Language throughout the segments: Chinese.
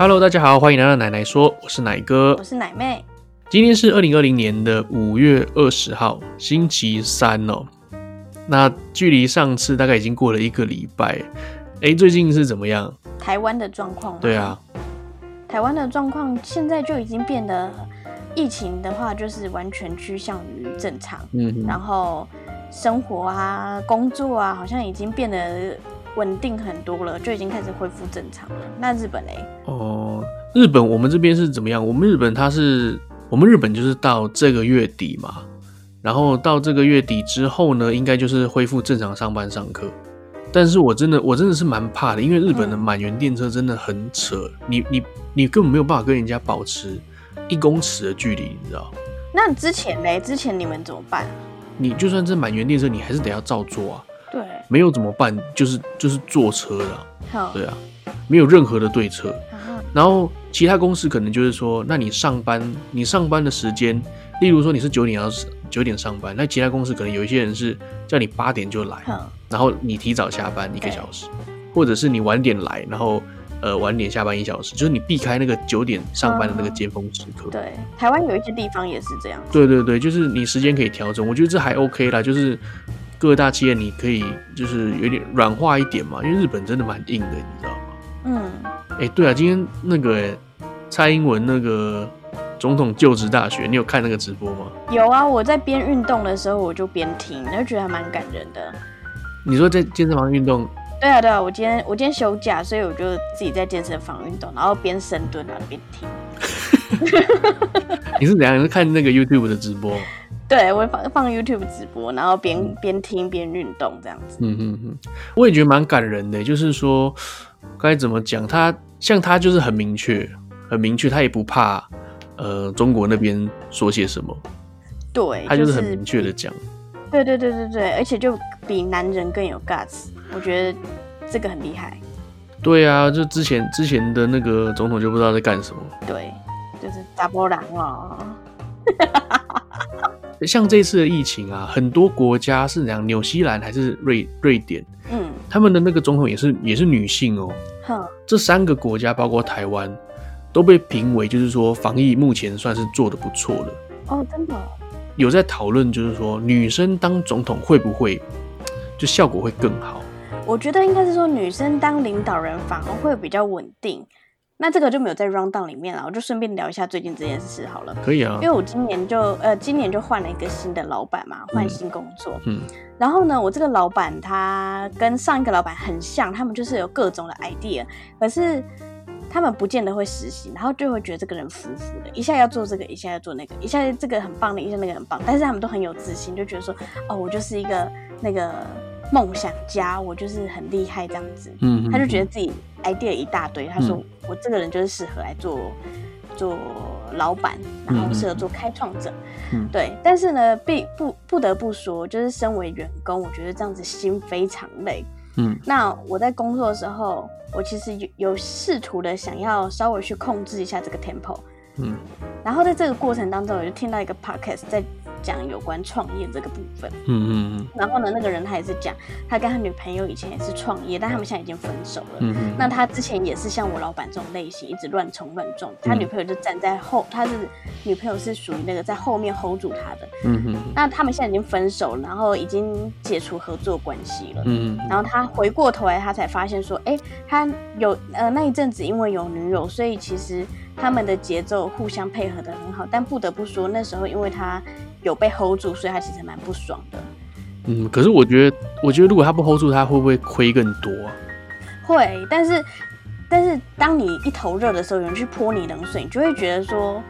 Hello，大家好，欢迎来到奶奶说，我是奶哥，我是奶妹。今天是二零二零年的五月二十号，星期三哦。那距离上次大概已经过了一个礼拜，哎，最近是怎么样？台湾的状况？对啊，台湾的状况现在就已经变得，疫情的话就是完全趋向于正常，嗯，然后生活啊、工作啊，好像已经变得。稳定很多了，就已经开始恢复正常了。那日本呢？哦，日本我们这边是怎么样？我们日本它是，我们日本就是到这个月底嘛，然后到这个月底之后呢，应该就是恢复正常上班上课。但是我真的，我真的是蛮怕的，因为日本的满员电车真的很扯，嗯、你你你根本没有办法跟人家保持一公尺的距离，你知道？那之前呢？之前你们怎么办？你就算是满员电车，你还是得要照做啊。对，没有怎么办？就是就是坐车的，好对啊，没有任何的对策。然后其他公司可能就是说，那你上班，你上班的时间，例如说你是九点要九点上班，那其他公司可能有一些人是叫你八点就来，然后你提早下班一个小时，或者是你晚点来，然后呃晚点下班一小时，就是你避开那个九点上班的那个尖峰时刻。对，台湾有一些地方也是这样。对对对，就是你时间可以调整，我觉得这还 OK 啦，就是。各大企业你可以就是有点软化一点嘛，因为日本真的蛮硬的，你知道吗？嗯。哎、欸，对啊，今天那个蔡英文那个总统就职大学，你有看那个直播吗？有啊，我在边运动的时候我就边听，就觉得还蛮感人的。你说在健身房运动？对啊，对啊，我今天我今天休假，所以我就自己在健身房运动，然后边深蹲然后边听。你是怎样？你是看那个 YouTube 的直播？对，我会放放 YouTube 直播，然后边边听边运动这样子。嗯哼哼，我也觉得蛮感人的，就是说该怎么讲，他像他就是很明确，很明确，他也不怕呃中国那边说些什么。对，他就是很明确的讲。对对对对对，而且就比男人更有 guts，我觉得这个很厉害。对啊，就之前之前的那个总统就不知道在干什么。对，就是查甫人哦。像这次的疫情啊，很多国家是怎样？纽西兰还是瑞瑞典？嗯，他们的那个总统也是也是女性哦。哼，这三个国家包括台湾，都被评为就是说防疫目前算是做的不错的。哦，真的？有在讨论，就是说女生当总统会不会就效果会更好？我觉得应该是说女生当领导人反而会比较稳定。那这个就没有在 rundown 里面了，我就顺便聊一下最近这件事好了。可以啊，因为我今年就呃今年就换了一个新的老板嘛，换新工作。嗯。然后呢，我这个老板他跟上一个老板很像，他们就是有各种的 idea，可是他们不见得会实行，然后就会觉得这个人浮浮的，一下要做这个，一下要做那个，一下这个很棒的，一下那个很棒，但是他们都很有自信，就觉得说哦，我就是一个那个梦想家，我就是很厉害这样子。嗯，嗯。他就觉得自己 idea 一大堆，他说。嗯我这个人就是适合来做做老板，然后适合做开创者，嗯，对。但是呢，必不不得不说，就是身为员工，我觉得这样子心非常累，嗯。那我在工作的时候，我其实有有试图的想要稍微去控制一下这个 tempo，嗯。然后在这个过程当中，我就听到一个 podcast 在。讲有关创业这个部分，嗯嗯嗯，然后呢，那个人他也是讲，他跟他女朋友以前也是创业，但他们现在已经分手了，嗯嗯，那他之前也是像我老板这种类型，一直乱冲乱撞，他女朋友就站在后，他是女朋友是属于那个在后面 hold 住他的，嗯嗯，那他们现在已经分手了，然后已经解除合作关系了，嗯，然后他回过头来，他才发现说，哎，他有呃那一阵子因为有女友，所以其实他们的节奏互相配合的很好，但不得不说那时候因为他。有被 hold 住，所以他其实蛮不爽的。嗯，可是我觉得，我觉得如果他不 hold 住，他会不会亏更多啊？会，但是，但是当你一头热的时候，有人去泼你冷水，你就会觉得说，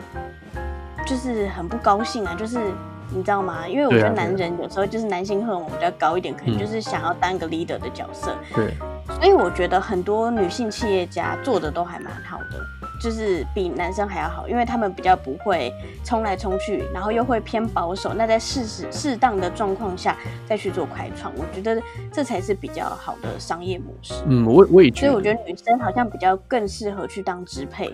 就是很不高兴啊。就是你知道吗？因为我觉得男人有时候就是男性荷尔蒙比较高一点，可能就是想要当一个 leader 的角色。对，所以我觉得很多女性企业家做的都还蛮好的。就是比男生还要好，因为他们比较不会冲来冲去，然后又会偏保守。那在适时适当的状况下再去做开创，我觉得这才是比较好的商业模式。嗯，我我也觉得。所以我觉得女生好像比较更适合去当支配。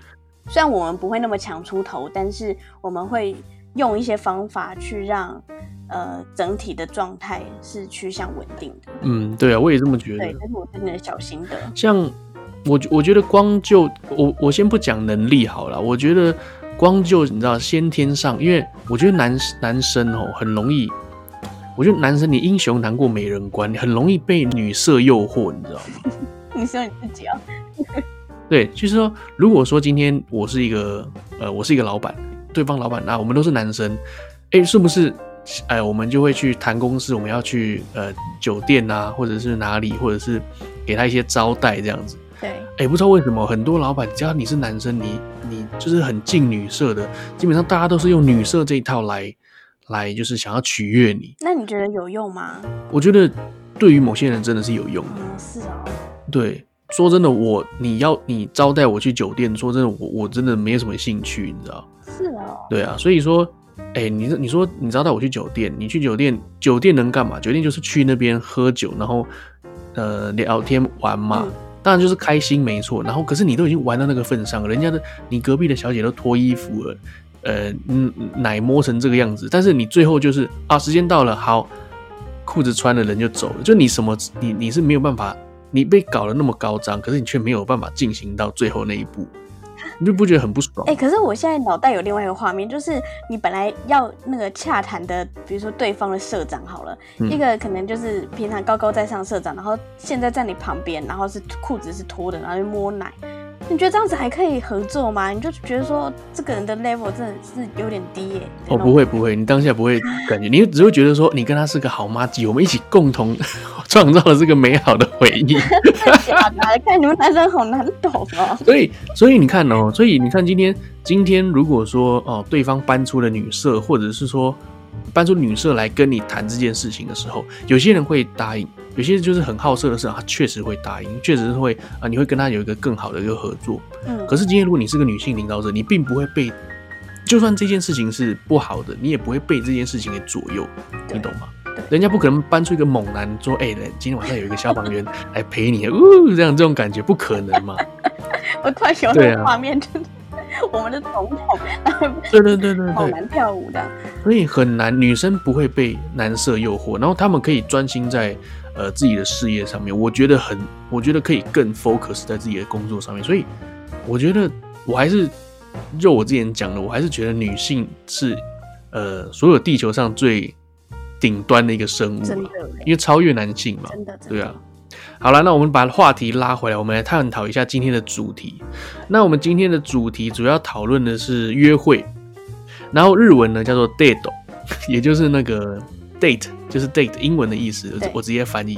虽然我们不会那么强出头，但是我们会用一些方法去让呃整体的状态是趋向稳定的。嗯，对啊，我也这么觉得。对，这是我真的小心得。像。我我觉得光就我我先不讲能力好了，我觉得光就你知道先天上，因为我觉得男男生哦很容易，我觉得男生你英雄难过美人关，你很容易被女色诱惑，你知道吗？你说你自己啊？对，就是说，如果说今天我是一个呃，我是一个老板，对方老板，那我们都是男生，哎，是不是？哎，我们就会去谈公司，我们要去呃酒店啊，或者是哪里，或者是给他一些招待这样子。对，哎，不知道为什么很多老板，只要你是男生，你你就是很近女色的，基本上大家都是用女色这一套来来，就是想要取悦你。那你觉得有用吗？我觉得对于某些人真的是有用的。嗯，是哦。对，说真的，我你要你招待我去酒店，说真的，我我真的没有什么兴趣，你知道？是哦。对啊，所以说。哎、欸，你你说你招待我去酒店，你去酒店，酒店能干嘛？酒店就是去那边喝酒，然后呃聊天玩嘛，嗯、当然就是开心没错。然后可是你都已经玩到那个份上了，人家的你隔壁的小姐都脱衣服了，呃奶摸成这个样子，但是你最后就是啊时间到了，好裤子穿了人就走了，就你什么你你是没有办法，你被搞得那么高涨，可是你却没有办法进行到最后那一步。你就不觉得很不爽？哎、欸，可是我现在脑袋有另外一个画面，就是你本来要那个洽谈的，比如说对方的社长好了，嗯、一个可能就是平常高高在上社长，然后现在在你旁边，然后是裤子是脱的，然后就摸奶。你觉得这样子还可以合作吗？你就觉得说这个人的 level 真的是有点低耶、欸。哦，不会不会，你当下不会感觉，你只会觉得说你跟他是个好妈子，我们一起共同 创造了这个美好的回忆。假的，看你们男生好难懂哦。所以所以你看哦，所以你看今天今天如果说哦对方搬出了女色，或者是说搬出女色来跟你谈这件事情的时候，有些人会答应。有些人就是很好色的事，他确实会答应，确实是会啊，你会跟他有一个更好的一个合作。嗯，可是今天如果你是个女性领导者，你并不会被，就算这件事情是不好的，你也不会被这件事情给左右，你懂吗？人家不可能搬出一个猛男说，哎、欸，今天晚上有一个消防员来陪你，呜，这样这种感觉不可能嘛？我突然想到画面，就是我们的总统，对对对对对，好难跳舞的，所以很难，女生不会被男色诱惑，然后他们可以专心在。呃，自己的事业上面，我觉得很，我觉得可以更 focus 在自己的工作上面，所以我觉得我还是就我之前讲的，我还是觉得女性是呃所有地球上最顶端的一个生物，真的，因为超越男性嘛，真的，对啊。好了，那我们把话题拉回来，我们来探讨一下今天的主题。那我们今天的主题主要讨论的是约会，然后日文呢叫做 date，也就是那个。date 就是 date 英文的意思，对我直接翻译。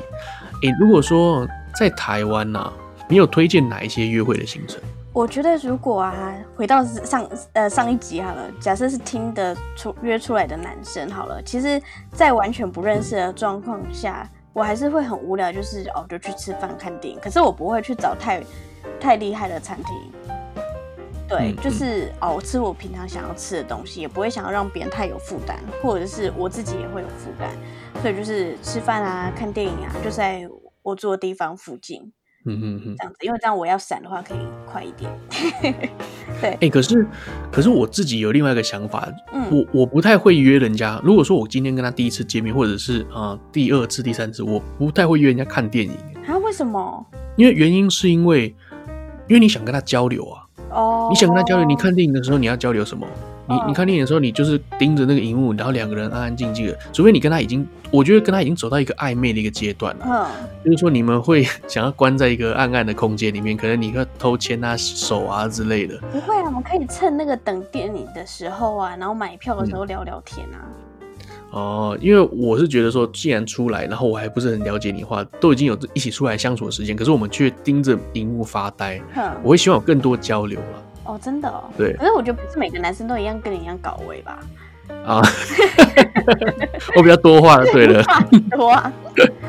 诶、欸，如果说在台湾呢、啊，你有推荐哪一些约会的行程？我觉得如果啊，回到上呃上一集好了，假设是听的出约出来的男生好了，其实，在完全不认识的状况下，我还是会很无聊，就是哦，就去吃饭看电影。可是我不会去找太太厉害的餐厅。对，就是哦，我吃我平常想要吃的东西，也不会想要让别人太有负担，或者是我自己也会有负担，所以就是吃饭啊、看电影啊，就在我住的地方附近，嗯嗯嗯，这样子，因为这样我要闪的话可以快一点。对，哎、欸，可是可是我自己有另外一个想法，嗯，我我不太会约人家。如果说我今天跟他第一次见面，或者是啊、呃、第二次、第三次，我不太会约人家看电影。啊？为什么？因为原因是因为因为你想跟他交流啊。哦，oh, 你想跟他交流？你看电影的时候，你要交流什么？你你看电影的时候，你就是盯着那个荧幕，然后两个人安安静静的。除非你跟他已经，我觉得跟他已经走到一个暧昧的一个阶段了。嗯，oh. 就是说你们会想要关在一个暗暗的空间里面，可能你会偷牵他手啊之类的。不会啊，我们可以趁那个等电影的时候啊，然后买票的时候聊聊天啊。嗯哦，因为我是觉得说，既然出来，然后我还不是很了解你的话，都已经有一起出来相处的时间，可是我们却盯着荧幕发呆，我会希望有更多交流了。哦，真的哦。对。可是我觉得不是每个男生都一样跟你一样搞位吧？啊，我比较多话对了。多啊。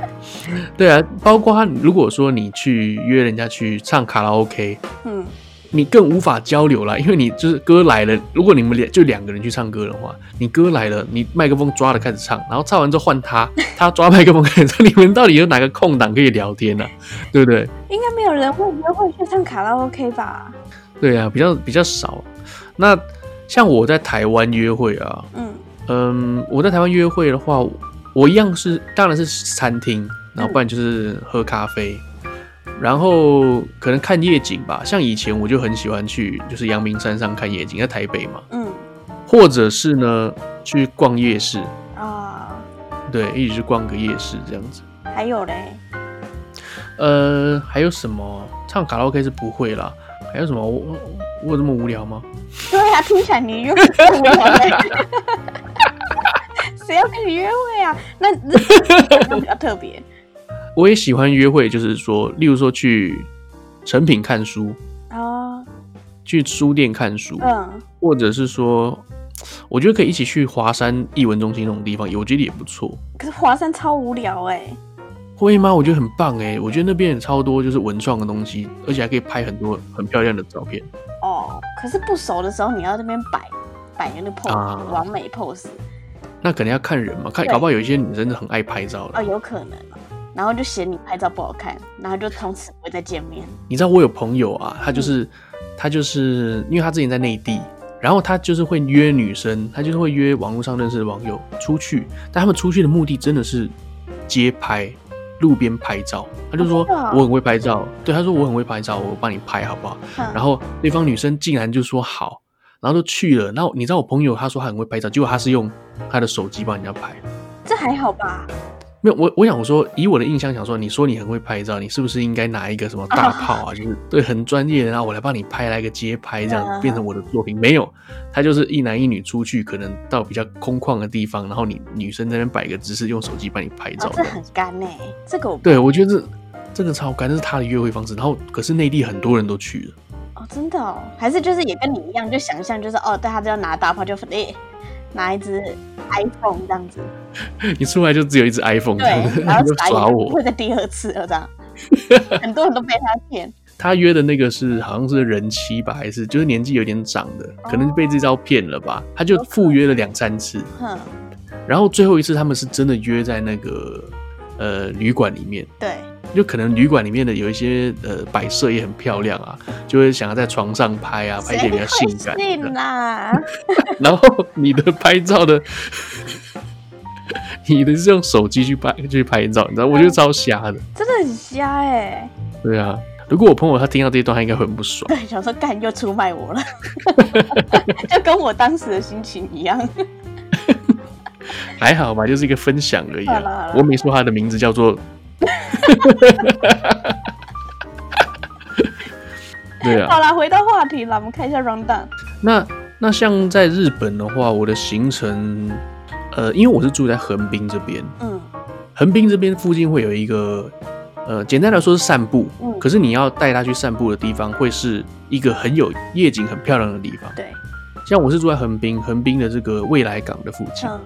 对啊，包括他如果说你去约人家去唱卡拉 OK，嗯。你更无法交流了，因为你就是歌来了。如果你们两就两个人去唱歌的话，你歌来了，你麦克风抓了开始唱，然后唱完之后换他，他抓麦克风开始唱，你们到底有哪个空档可以聊天呢、啊？对不对？应该没有人会约会去唱卡拉 OK 吧？对啊，比较比较少。那像我在台湾约会啊，嗯嗯，我在台湾约会的话，我一样是当然是餐厅，然后不然就是喝咖啡。然后可能看夜景吧，像以前我就很喜欢去，就是阳明山上看夜景，在台北嘛。嗯。或者是呢，去逛夜市啊。对，一直去逛个夜市这样子。还有嘞？呃，还有什么？唱卡拉 OK 是不会啦。还有什么？我我有这么无聊吗？对呀、啊，听起来你又无聊嘞。谁要跟你约会啊？那那比较特别。我也喜欢约会，就是说，例如说去成品看书啊，去书店看书，嗯，或者是说，我觉得可以一起去华山艺文中心那种地方，我觉得也不错。可是华山超无聊哎、欸，会吗？我觉得很棒哎，我觉得那边也超多就是文创的东西，而且还可以拍很多很漂亮的照片。哦，可是不熟的时候，你要那边摆摆那个 pose，完美 pose，那肯定要看人嘛，看搞不好有一些女生是很爱拍照的哦，有可能。然后就嫌你拍照不好看，然后就从此不会再见面。你知道我有朋友啊，他就是、嗯、他就是因为他之前在内地，然后他就是会约女生，他就是会约网络上认识的网友出去，但他们出去的目的真的是街拍、路边拍照。他就说我很会拍照，对，他说我很会拍照，我帮你拍好不好？嗯、然后对方女生竟然就说好，然后就去了。然后你知道我朋友他说他很会拍照，结果他是用他的手机帮人家拍，这还好吧？没有我，我想说，以我的印象想说，你说你很会拍照，你是不是应该拿一个什么大炮啊？Oh. 就是对，很专业的，然后我来帮你拍来个街拍，这样变成我的作品。Uh. 没有，他就是一男一女出去，可能到比较空旷的地方，然后你女生在那边摆个姿势，用手机帮你拍照。Oh, 这很干呢，这个我对我觉得这这个超干，这是他的约会方式。然后可是内地很多人都去了。哦，oh, 真的哦，还是就是也跟你一样，就想象就是哦，大家都要拿大炮就诶。拿一只 iPhone 这样子，你出来就只有一只 iPhone，对，然后就耍我，不会再第二次了这样。很多人都被他骗。他约的那个是好像是人妻吧，还是就是年纪有点长的，可能被这招骗了吧？他就赴约了两三次，然后最后一次他们是真的约在那个呃旅馆里面，对。就可能旅馆里面的有一些呃摆设也很漂亮啊，就会想要在床上拍啊，拍一些比较性感的。然后你的拍照的，你的是用手机去拍去拍照，你知道？我觉得超瞎的，真的很瞎哎、欸。对啊，如果我朋友他听到这一段，他应该会很不爽。对，想说干又出卖我了，就跟我当时的心情一样。还好吧，就是一个分享而已、啊。我没说他的名字叫做。对啊，好了，回到话题了，我们看一下 rundown。那那像在日本的话，我的行程，呃，因为我是住在横滨这边，嗯，横滨这边附近会有一个，呃，简单来说是散步，嗯，可是你要带他去散步的地方，会是一个很有夜景、很漂亮的地方。对，像我是住在横滨，横滨的这个未来港的附近，嗯，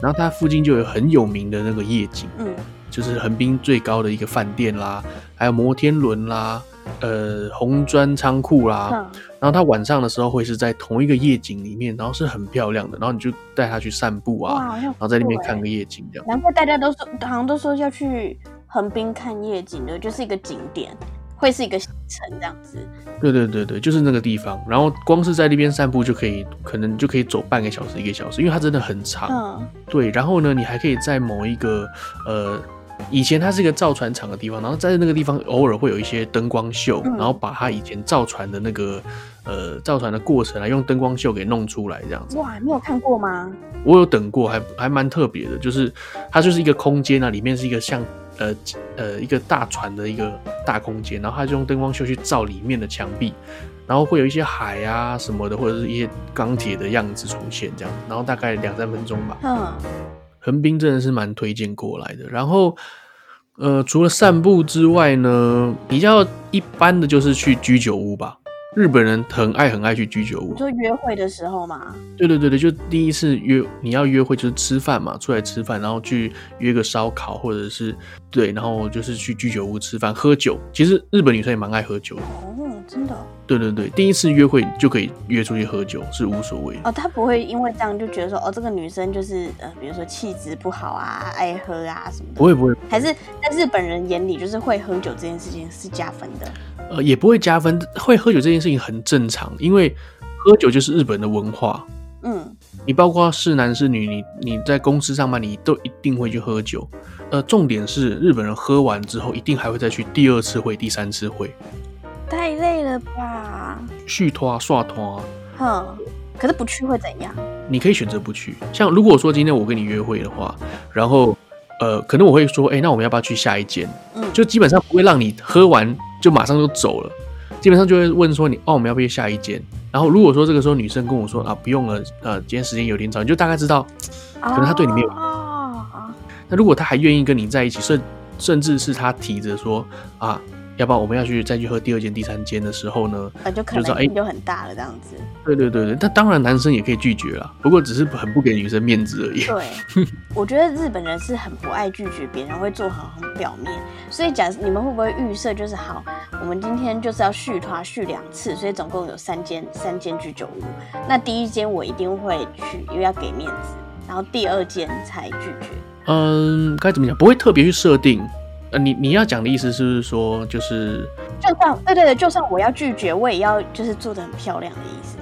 然后它附近就有很有名的那个夜景，嗯。就是横滨最高的一个饭店啦，还有摩天轮啦，呃，红砖仓库啦。嗯、然后它晚上的时候会是在同一个夜景里面，然后是很漂亮的。然后你就带他去散步啊，然后在那边看个夜景这样。难怪大家都说，好像都说要去横滨看夜景的，就是一个景点，会是一个行程这样子。对对对对，就是那个地方。然后光是在那边散步就可以，可能就可以走半个小时、一个小时，因为它真的很长。嗯。对，然后呢，你还可以在某一个呃。以前它是一个造船厂的地方，然后在那个地方偶尔会有一些灯光秀，嗯、然后把它以前造船的那个呃造船的过程啊，用灯光秀给弄出来这样子。哇，你有看过吗？我有等过，还还蛮特别的，就是它就是一个空间啊，里面是一个像呃呃一个大船的一个大空间，然后他就用灯光秀去照里面的墙壁，然后会有一些海啊什么的，或者是一些钢铁的样子出现这样，然后大概两三分钟吧。嗯。横滨真的是蛮推荐过来的，然后，呃，除了散步之外呢，比较一般的就是去居酒屋吧。日本人很爱很爱去居酒屋，就约会的时候嘛。对对对对，就第一次约你要约会就是吃饭嘛，出来吃饭，然后去约个烧烤或者是对，然后就是去居酒屋吃饭喝酒。其实日本女生也蛮爱喝酒的。哦，真的。对对对，第一次约会就可以约出去喝酒是无所谓哦。他不会因为这样就觉得说哦，这个女生就是呃，比如说气质不好啊，爱喝啊什么的。不会不会，还是在日本人眼里，就是会喝酒这件事情是加分的。呃，也不会加分，会喝酒这件事情很正常，因为喝酒就是日本的文化。嗯，你包括是男是女，你你在公司上班，你都一定会去喝酒。呃，重点是日本人喝完之后一定还会再去第二次会、第三次会。太累了吧？续拖、刷拖。哼，可是不去会怎样？你可以选择不去。像如果说今天我跟你约会的话，然后呃，可能我会说，哎、欸，那我们要不要去下一间？嗯，就基本上不会让你喝完就马上就走了，基本上就会问说你，哦，我们要不要下一间？然后如果说这个时候女生跟我说啊，不用了，呃，今天时间有点早，你就大概知道，可能她对你没有。哦。那如果他还愿意跟你在一起，甚甚至是他提着说啊。要不要我们要去再去喝第二间、第三间的时候呢，就可能性就很大了这样子。对对对对，但当然男生也可以拒绝啦，不过只是很不给女生面子而已。对，我觉得日本人是很不爱拒绝别人，会做好很表面。所以假设你们会不会预设就是好，我们今天就是要续团续两次，所以总共有三间三间居酒屋。那第一间我一定会去，因为要给面子，然后第二间才拒绝。嗯，该怎么讲？不会特别去设定。呃，你你要讲的意思是不是说，就是就算对对对，就算我要拒绝，我也要就是做的很漂亮的意思。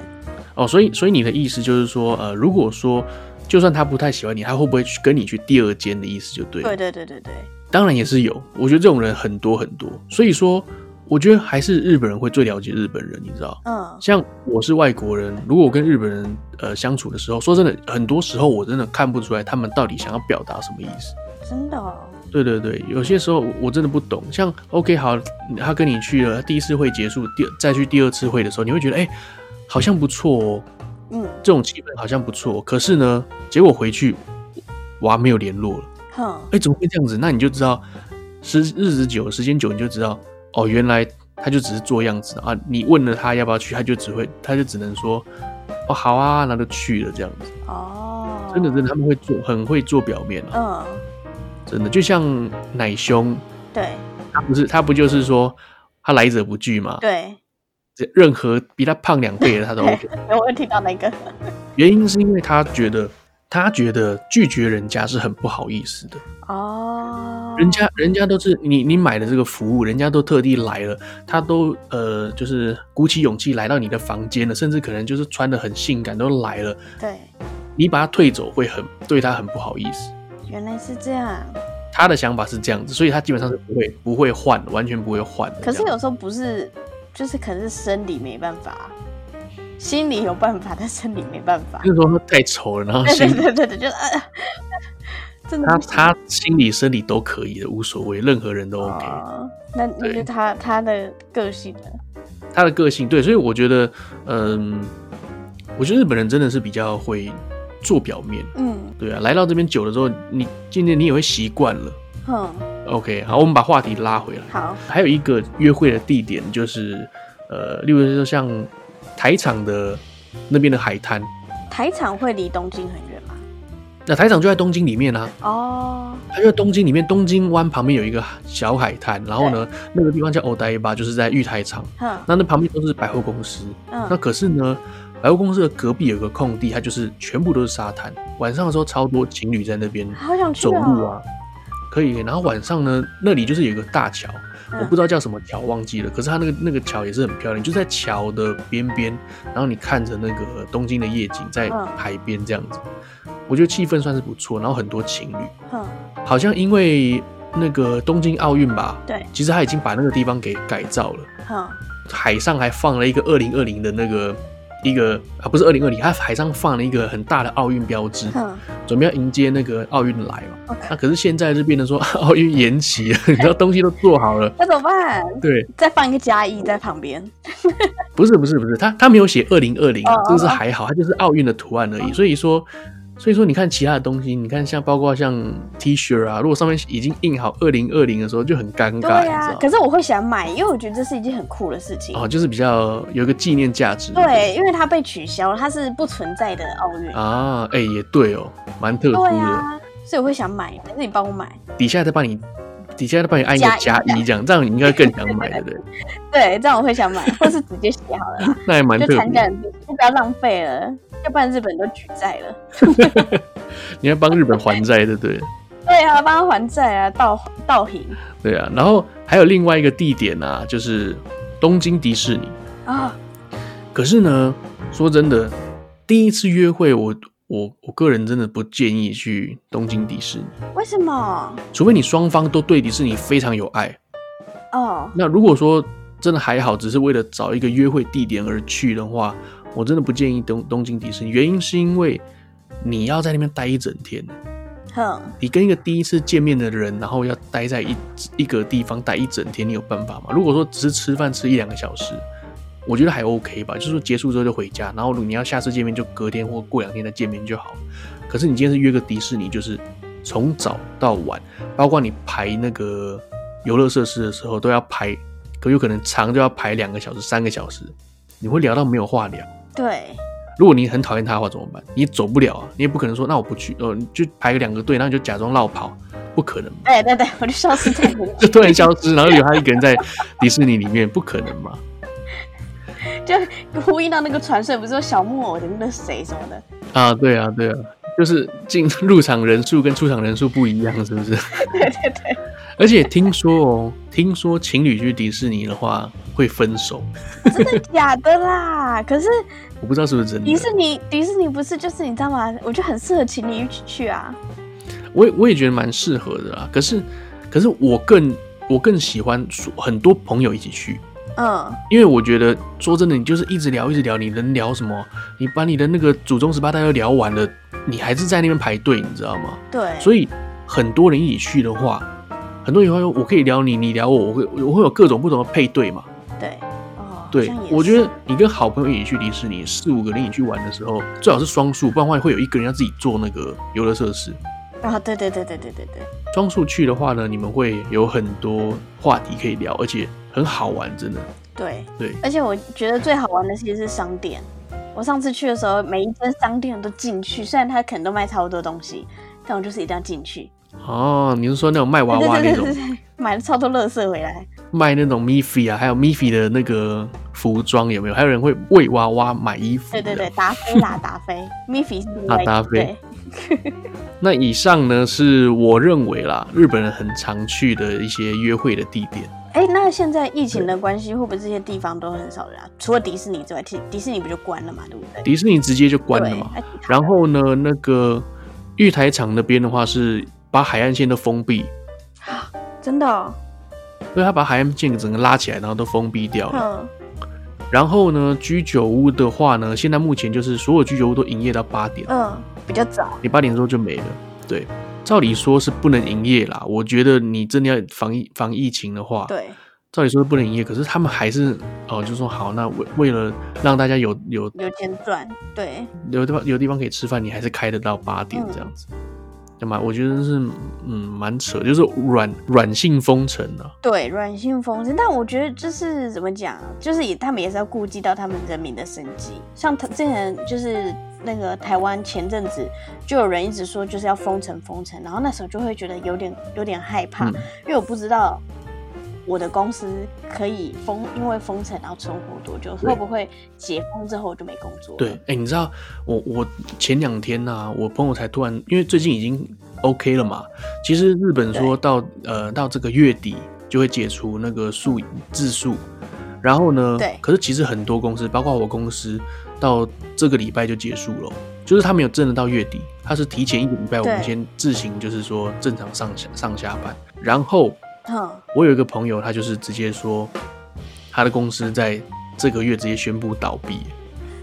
哦，所以所以你的意思就是说，呃，如果说就算他不太喜欢你，他会不会去跟你去第二间的意思就对了。对对对对对，当然也是有，我觉得这种人很多很多。所以说，我觉得还是日本人会最了解日本人，你知道？嗯，像我是外国人，如果我跟日本人呃相处的时候，说真的，很多时候我真的看不出来他们到底想要表达什么意思。真的哦。对对对，有些时候我真的不懂。像 OK 好，他跟你去了第一次会结束，第再去第二次会的时候，你会觉得哎，好像不错哦，嗯，这种气氛好像不错。可是呢，结果回去哇没有联络了，哼，哎，怎么会这样子？那你就知道时日子久，时间久你就知道哦，原来他就只是做样子啊。你问了他要不要去，他就只会他就只能说哦好啊，那就去了这样子。哦，真的真的他们会做很会做表面啊。嗯。真的就像奶兄，对，他不是他不就是说他来者不拒嘛？对，任何比他胖两倍的他都 OK。有问题到哪个？原因是因为他觉得他觉得拒绝人家是很不好意思的哦。人家人家都是你你买的这个服务，人家都特地来了，他都呃就是鼓起勇气来到你的房间了，甚至可能就是穿的很性感都来了。对，你把他退走会很对他很不好意思。原来是这样，他的想法是这样子，所以他基本上是不会不会换，完全不会换的。可是有时候不是，就是可能是生理没办法，心理有办法，但生理没办法。就是说他太丑了，然后心对对对对，就呃，真的他他心理生理都可以的，无所谓，任何人都 OK。哦、那那就他他的个性呢？他的个性对，所以我觉得，嗯，我觉得日本人真的是比较会。做表面，嗯，对啊，来到这边久了之后，你渐渐你也会习惯了，嗯，OK，好，我们把话题拉回来，好，还有一个约会的地点就是，呃，例如说像台场的那边的海滩，台场会离东京很远吗？那台场就在东京里面啊，哦，它就在东京里面，东京湾旁边有一个小海滩，然后呢，那个地方叫欧代巴，就是在玉台场，嗯，那那旁边都是百货公司，嗯，那可是呢。百货公司的隔壁有个空地，它就是全部都是沙滩。晚上的时候，超多情侣在那边走路啊，可以。然后晚上呢，那里就是有一个大桥，我不知道叫什么桥，忘记了。可是它那个那个桥也是很漂亮，就在桥的边边，然后你看着那个东京的夜景，在海边这样子，我觉得气氛算是不错。然后很多情侣，好像因为那个东京奥运吧，对，其实他已经把那个地方给改造了，海上还放了一个二零二零的那个。一个啊，不是二零二零，他海上放了一个很大的奥运标志，嗯、准备要迎接那个奥运来嘛。那可是现在就变成说 奥运延期了，你知道东西都做好了，那怎么办？对，再放一个加一在旁边。不是不是不是，他他没有写二零二零，这个是还好，他就是奥运的图案而已。所以说。所以说，你看其他的东西，你看像包括像 T 恤啊，如果上面已经印好二零二零的时候，就很尴尬。对啊，可是我会想买，因为我觉得这是一件很酷的事情。哦，就是比较有一个纪念价值。对，因为它被取消了，它是不存在的奥运啊。哎、欸，也对哦，蛮特殊的。对啊，所以我会想买，但是你帮我买？底下再帮你，底下再帮你按一个加一，这样这样你应该更想买，对不对？对，这样我会想买，或是直接写好了。那也蛮特别的，就不要浪费了。要不然日本都举债了，你要帮日本还债，对不对？对啊，帮他还债啊，倒倒行。对啊，然后还有另外一个地点啊，就是东京迪士尼啊。可是呢，说真的，第一次约会我我我个人真的不建议去东京迪士尼。为什么？除非你双方都对迪士尼非常有爱。哦。那如果说真的还好，只是为了找一个约会地点而去的话，我真的不建议东东京迪士尼。原因是因为你要在那边待一整天。哼。你跟一个第一次见面的人，然后要待在一一个地方待一整天，你有办法吗？如果说只是吃饭吃一两个小时。我觉得还 OK 吧，就是说结束之后就回家，然后你要下次见面就隔天或过两天再见面就好。可是你今天是约个迪士尼，就是从早到晚，包括你排那个游乐设施的时候都要排，可有可能长就要排两个小时、三个小时，你会聊到没有话聊。对，如果你很讨厌他的话怎么办？你也走不了啊，你也不可能说那我不去，呃，你就排个两个队，然后你就假装落跑，不可能。对对对，我就消失在 就突然消失，然后有他一个人在迪士尼里面，不可能嘛。就呼应到那个传说，不是说小木偶的那个谁什么的啊？对啊，对啊，就是进入场人数跟出场人数不一样，是不是？对 对对。而且听说哦，听说情侣去迪士尼的话会分手，真的假的啦？可是我不知道是不是真的。迪士尼，迪士尼不是就是你知道吗？我觉得很适合情侣一起去啊。我也我也觉得蛮适合的啦。可是可是我更我更喜欢很多朋友一起去。嗯，因为我觉得说真的，你就是一直聊一直聊，你能聊什么？你把你的那个祖宗十八代都聊完了，你还是在那边排队，你知道吗？对。所以很多人一起去的话，很多人会说我可以聊你，你聊我，我会我会有各种不同的配对嘛。对。哦。对，我觉得你跟好朋友一起去迪士尼，四五个人一起去玩的时候，最好是双数，不然的话会有一个人要自己做那个游乐设施。啊，对对对对对对对。双数去的话呢，你们会有很多话题可以聊，而且。很好玩，真的。对对，而且我觉得最好玩的其实是商店。我上次去的时候，每一间商店都进去，虽然他可能都卖差不多东西，但我就是一定要进去。哦，你是说那种卖娃娃那种？买了超多乐色回来。卖那种 Miffy 啊，还有 Miffy 的那个服装有没有？还有人会为娃娃买衣服？对对对，达菲啦，达菲，Miffy 是另外一个。啊，达菲。那以上呢，是我认为啦，日本人很常去的一些约会的地点。哎、欸，那现在疫情的关系，会不会这些地方都很少人啊？除了迪士尼之外，迪迪士尼不就关了嘛，对不对？迪士尼直接就关了嘛。然后呢，那个玉台场那边的话是把海岸线都封闭。真的、哦？对，他把海岸线整个拉起来，然后都封闭掉了。然后呢，居酒屋的话呢，现在目前就是所有居酒屋都营业到八点。嗯，比较早。你八点之后就没了。对。照理说是不能营业啦，我觉得你真的要防疫防疫情的话，对，照理说是不能营业，可是他们还是哦，就说好，那为为了让大家有有有钱赚，对，有地方有地方可以吃饭，你还是开得到八点这样子，嗯、吗？我觉得是嗯蛮扯，就是软软性封城啊，对，软性封城，但我觉得就是怎么讲，就是也他们也是要顾及到他们人民的生计，像他之前就是。那个台湾前阵子就有人一直说就是要封城封城，然后那时候就会觉得有点有点害怕，嗯，因为我不知道我的公司可以封，因为封城然后存活多久，会不会解封之后我就没工作？对，哎，欸，你知道我我前两天呢，啊，我朋友才突然，因为最近已经 OK 了嘛，其实日本说到呃到这个月底就会解除那个数自数，然后呢，对，可是其实很多公司，包括我公司。到这个礼拜就结束了，就是他没有真的到月底，他是提前一个礼拜，我们先自行就是说正常上下上下班。然后，我有一个朋友，他就是直接说，他的公司在这个月直接宣布倒闭。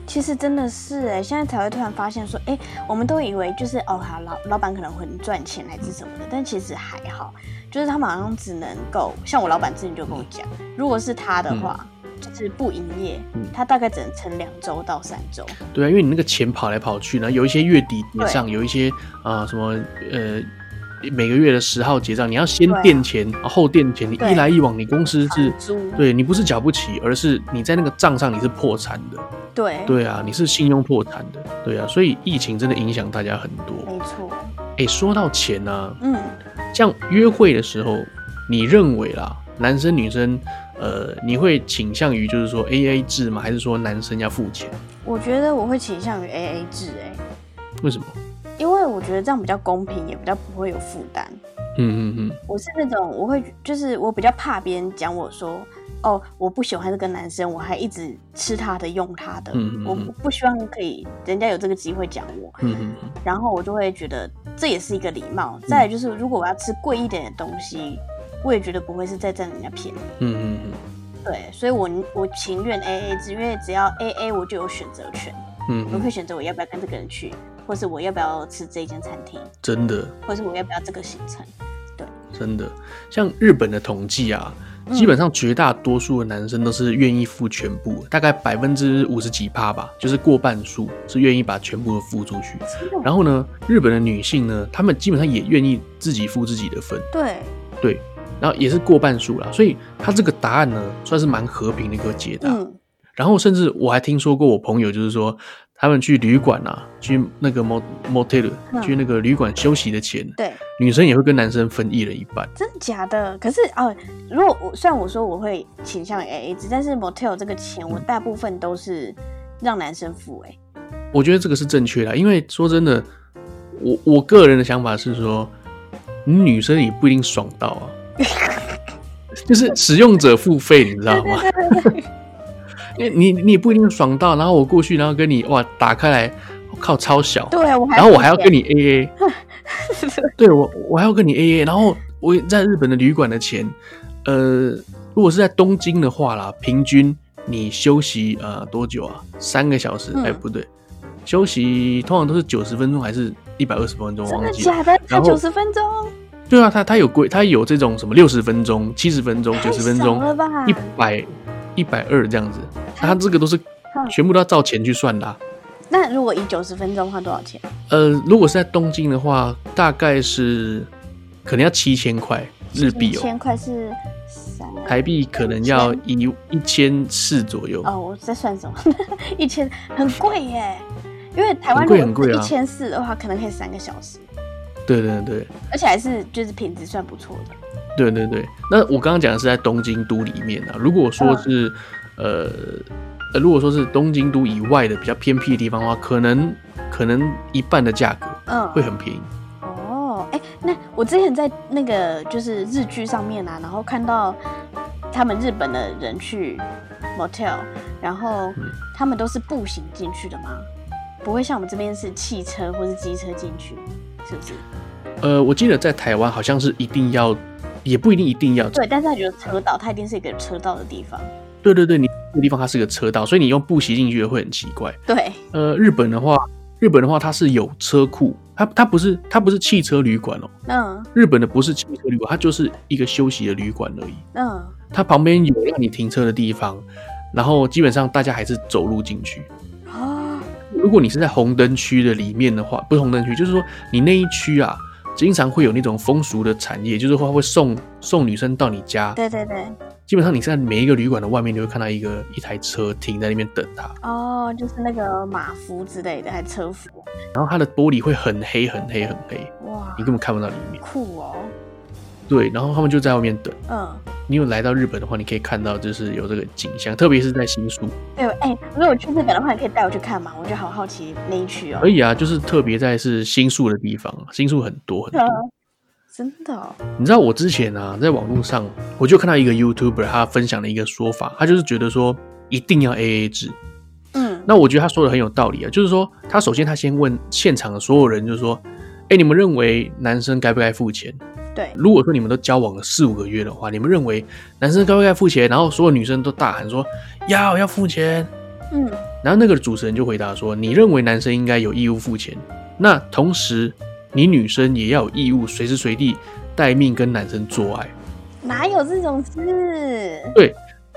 其实真的是哎，现在才会突然发现说，哎，我们都以为就是哦，好老老板可能会赚钱还是什么的，但其实还好，就是他们好像只能够像我老板之前就跟我讲，如果是他的话。嗯就是不营业，他大概只能撑两周到三周。对啊，因为你那个钱跑来跑去呢，有一些月底结账，有一些啊、呃、什么呃每个月的十号结账，你要先垫钱，啊、后垫钱，你一来一往，你公司是，对你不是缴不起，而是你在那个账上你是破产的。对对啊，你是信用破产的。对啊，所以疫情真的影响大家很多。没错。哎，说到钱呢、啊，嗯，像约会的时候，你认为啦，男生女生？呃，你会倾向于就是说 A A 制吗？还是说男生要付钱？我觉得我会倾向于 A A 制，哎，为什么？因为我觉得这样比较公平，也比较不会有负担。嗯嗯嗯。我是那种我会就是我比较怕别人讲我说哦，我不喜欢这个男生，我还一直吃他的、用他的，嗯嗯嗯我不希望可以人家有这个机会讲我，嗯嗯嗯然后我就会觉得这也是一个礼貌。再来就是，如果我要吃贵一点的东西，我也觉得不会是在占人家便宜。嗯嗯嗯对，所以我我情愿 A A 制，因为只要 A A 我就有选择权，嗯嗯，我可以选择我要不要跟这个人去，或是我要不要吃这一间餐厅，真的或是我要不要这个行程。对真的，像日本的统计啊，基本上绝大多数的男生都是愿意付全部，大概百分之五十几趴吧，就是过半数是愿意把全部都付出去。然后呢，日本的女性呢，她们基本上也愿意自己付自己的分，对，对，然后也是过半数啦，所以他这个答案呢，算是蛮和平的一个解答。嗯，然后甚至我还听说过我朋友就是说，他们去旅馆啊，去那个 mot motel，嗯去那个旅馆休息的钱，对，女生也会跟男生分一人一半。真的假的？可是哦，如果我虽然我说我会倾向 A A 制，但是 motel 这个钱我大部分都是让男生付、欸。哎，我觉得这个是正确的，因为说真的，我我个人的想法是说，你女生也不一定爽到啊，就是使用者付费，你知道吗？因为你你也不一定爽到，然后我过去，然后跟你哇打开来，我靠超小，对，我还然后我还要跟你 A A，对我我还要跟你 A A，然后我在日本的旅馆的钱，呃，如果是在东京的话啦，平均你休息呃多久啊？三个小时？哎、嗯不对，休息通常都是九十分钟还是一百二十分钟？真的。假的？才九十分钟？对啊，他他有规，他有这种什么六十分钟、七十分钟、九十分钟、一百一百二这样子，那他这个都是嗯全部都要照钱去算的啊、那如果以九十分钟花，多少钱？呃，如果是在东京的话，大概是可能要七千块日币哦，一千块是三台币可能要一一千四左右。哦，我在算什么？一千很贵耶，因为台湾很贵很贵啊如果一千四的话，可能可以三个小时，对对对而且还是就是品质算不错的。对对对。那我刚刚讲的是在东京都里面啊，如果说是、呃呃，如果说是东京都以外的比较偏僻的地方的话，可能可能一半的价格嗯，会很便宜。哦，哎、那我之前在那个就是日剧上面啊，然后看到他们日本的人去 motel，然后嗯他们都是步行进去的吗？不会像我们这边是汽车或是机车进去，是不是？呃，我记得在台湾好像是一定要，也不一定一定要。对，但是他觉得车道，它一定是一个车道的地方。对对对，你那个地方它是个车道，所以你用步行进去会很奇怪。对，呃，日本的话，日本的话它是有车库，它它不是它不是汽车旅馆哦，嗯日本的不是汽车旅馆，它就是一个休息的旅馆而已。嗯，它旁边有让你停车的地方，然后基本上大家还是走路进去。哦，如果你是在红灯区的里面的话，不是红灯区，就是说你那一区啊，经常会有那种风俗的产业，就是会会送送女生到你家。对对对，基本上你在每一个旅馆的外面，你会看到一个一台车停在那边等他，哦，就是那个马夫之类的，还车夫，然后它的玻璃会很黑很黑很黑，哇你，根本看不到里面。酷哦，对，然后他们就在外面等。嗯。你有来到日本的话，你可以看到就是有这个景象，特别是在新宿。对，哎、如果去日本的话，你可以带我去看嘛？我就好好奇那一区哦。可以啊，就是特别在是新宿的地方，新宿很多很多。真的、哦？你知道我之前啊，在网络上我就看到一个 YouTuber，他分享了一个说法，他就是觉得说一定要 AA 制。嗯，那我觉得他说的很有道理啊，就是说他首先他先问现场的所有人，就是说，哎，你们认为男生该不该付钱？对，如果说你们都交往了四五个月的话，你们认为男生该不该付钱？然后所有女生都大喊说要要付钱。嗯，然后那个主持人就回答说，你认为男生应该有义务付钱，那同时你女生也要有义务随时随地待命跟男生做爱。哪有这种事？对，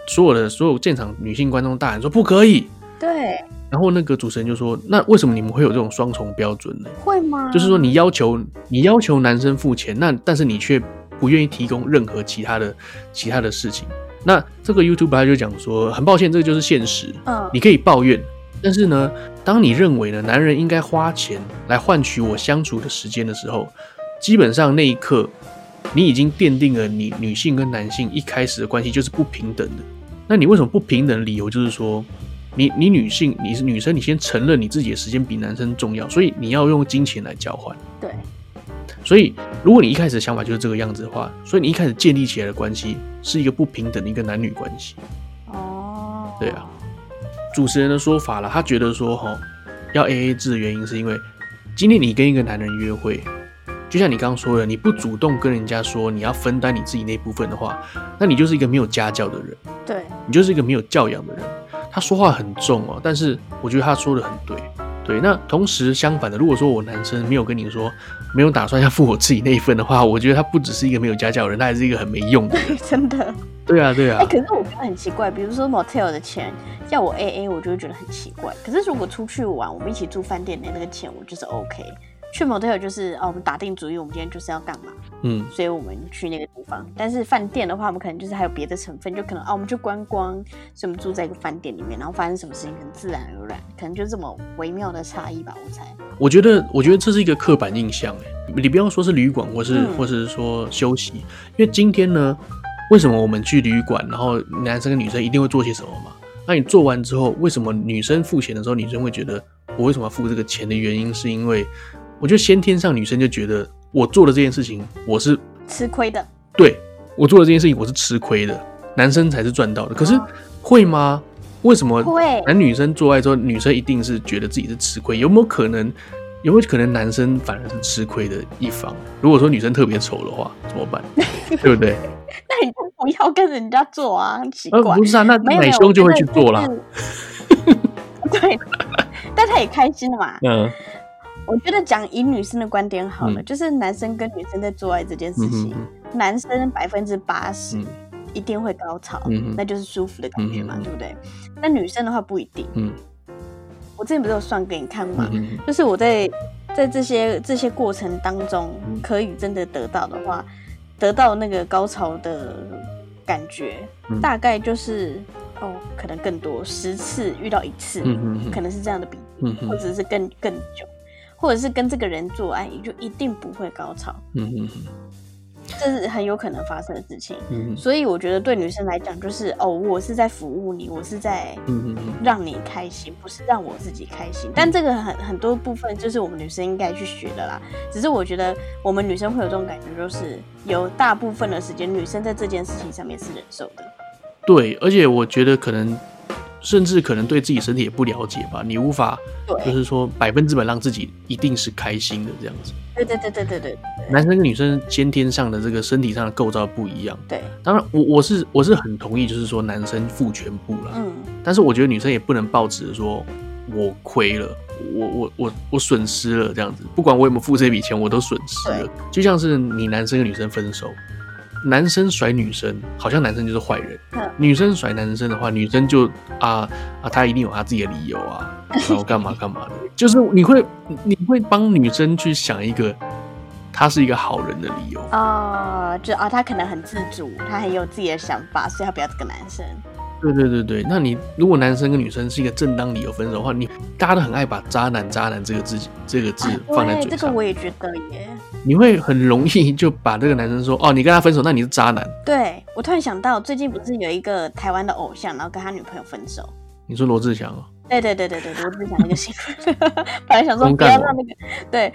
所有的所有现场女性观众大喊说不可以。对，然后那个主持人就说，那为什么你们会有这种双重标准呢？会吗？就是说，你要求你要求男生付钱，那但是你却不愿意提供任何其他的其他的事情。那这个 YouTuber 他就讲说，很抱歉，这个就是现实。嗯，你可以抱怨，但是呢，当你认为呢，男人应该花钱来换取我相处的时间的时候，基本上那一刻，你已经奠定了你女性跟男性一开始的关系就是不平等的。那你为什么不平等理由就是说，你你女性你是女生，你先承认你自己的时间比男生重要，所以你要用金钱来交换。对，所以，如果你一开始的想法就是这个样子的话，所以你一开始建立起来的关系是一个不平等的一个男女关系。哦，对啊。主持人的说法了，他觉得说哦，要 AA 制的原因是因为，今天你跟一个男人约会，就像你刚刚说的，你不主动跟人家说你要分担你自己那部分的话，那你就是一个没有家教的人。对，你就是一个没有教养的人。他说话很重哦，但是我觉得他说的很对。对，那同时相反的，如果说我男生没有跟你说，没有打算要付我自己那一份的话，我觉得他不只是一个没有家教的人，他还是一个很没用的人。真的。对啊，对啊。哎、欸，可是我觉得很奇怪，比如说 motel 的钱要我 AA，我就会觉得很奇怪。可是如果出去玩，我们一起住饭店的那个钱，我就是 OK。去 motel 就是哦，我们打定主意，我们今天就是要干嘛，嗯，所以我们去那个地方。但是饭店的话，我们可能就是还有别的成分，就可能啊，我们去观光，所以我们住在一个饭店里面，然后发生什么事情很自然而然，可能就这么微妙的差异吧，我猜。我觉得，我觉得这是一个刻板印象，哎，你不要说是旅馆，或是、嗯、或是说休息，因为今天呢，为什么我们去旅馆，然后男生跟女生一定会做些什么嘛？那你做完之后，为什么女生付钱的时候，女生会觉得我为什么要付这个钱的原因，是因为。我觉得先天上女生就觉得我做的这件事情我是吃亏的，对，我做的这件事情我是吃亏的，男生才是赚到的。可是会吗？为什么男女生做爱之后，女生一定是觉得自己是吃亏？有没有可能？有没有可能男生反而是吃亏的一方？如果说女生特别丑的话，怎么办？对不对？那你就不要跟人家做啊，很奇怪。呃、不是啊，那奶兄就会去做啦。对，但他也开心了嘛。嗯。我觉得讲以女生的观点好了，嗯、就是男生跟女生在做爱这件事情，男生百分之八十一定会高潮，嗯、那就是舒服的感觉嘛，嗯、对不对？那女生的话不一定。嗯、我之前不是有算给你看嘛，嗯、就是我在在这些这些过程当中，可以真的得到的话，得到那个高潮的感觉，嗯、大概就是哦，可能更多十次遇到一次，嗯、哼可能是这样的比或者是更更久。或者是跟这个人做爱，你就一定不会高潮。嗯嗯嗯，这是很有可能发生的事情。嗯嗯，所以我觉得对女生来讲，就是哦，我是在服务你，我是在嗯让你开心，不是让我自己开心。但这个很很多部分就是我们女生应该去学的啦。只是我觉得我们女生会有这种感觉，就是有大部分的时间，女生在这件事情上面是忍受的。对，而且我觉得可能。甚至可能对自己身体也不了解吧，你无法，就是说百分之百让自己一定是开心的这样子。对对对对对对。男生跟女生先天上的这个身体上的构造不一样。对。当然，我我是我是很同意，就是说男生付全部了。嗯。但是我觉得女生也不能抱持说，我亏了，我我我我损失了这样子，不管我有没有付这笔钱，我都损失了。就像是你男生跟女生分手。男生甩女生，好像男生就是坏人；嗯、女生甩男生的话，女生就啊啊，他一定有他自己的理由啊，然后干嘛干嘛的。就是你会你会帮女生去想一个他是一个好人的理由哦，就啊，他可能很自主，他很有自己的想法，所以他不要这个男生。对对对对，那你如果男生跟女生是一个正当理由分手的话，你大家都很爱把“渣男”“渣男”这个字这个字放在嘴上。这个我也觉得耶。你会很容易就把这个男生说哦，你跟他分手，那你是渣男。对，我突然想到，最近不是有一个台湾的偶像，然后跟他女朋友分手。你说罗志祥哦？对对对对对，罗志祥那个新闻，本来想说不要让那个。对，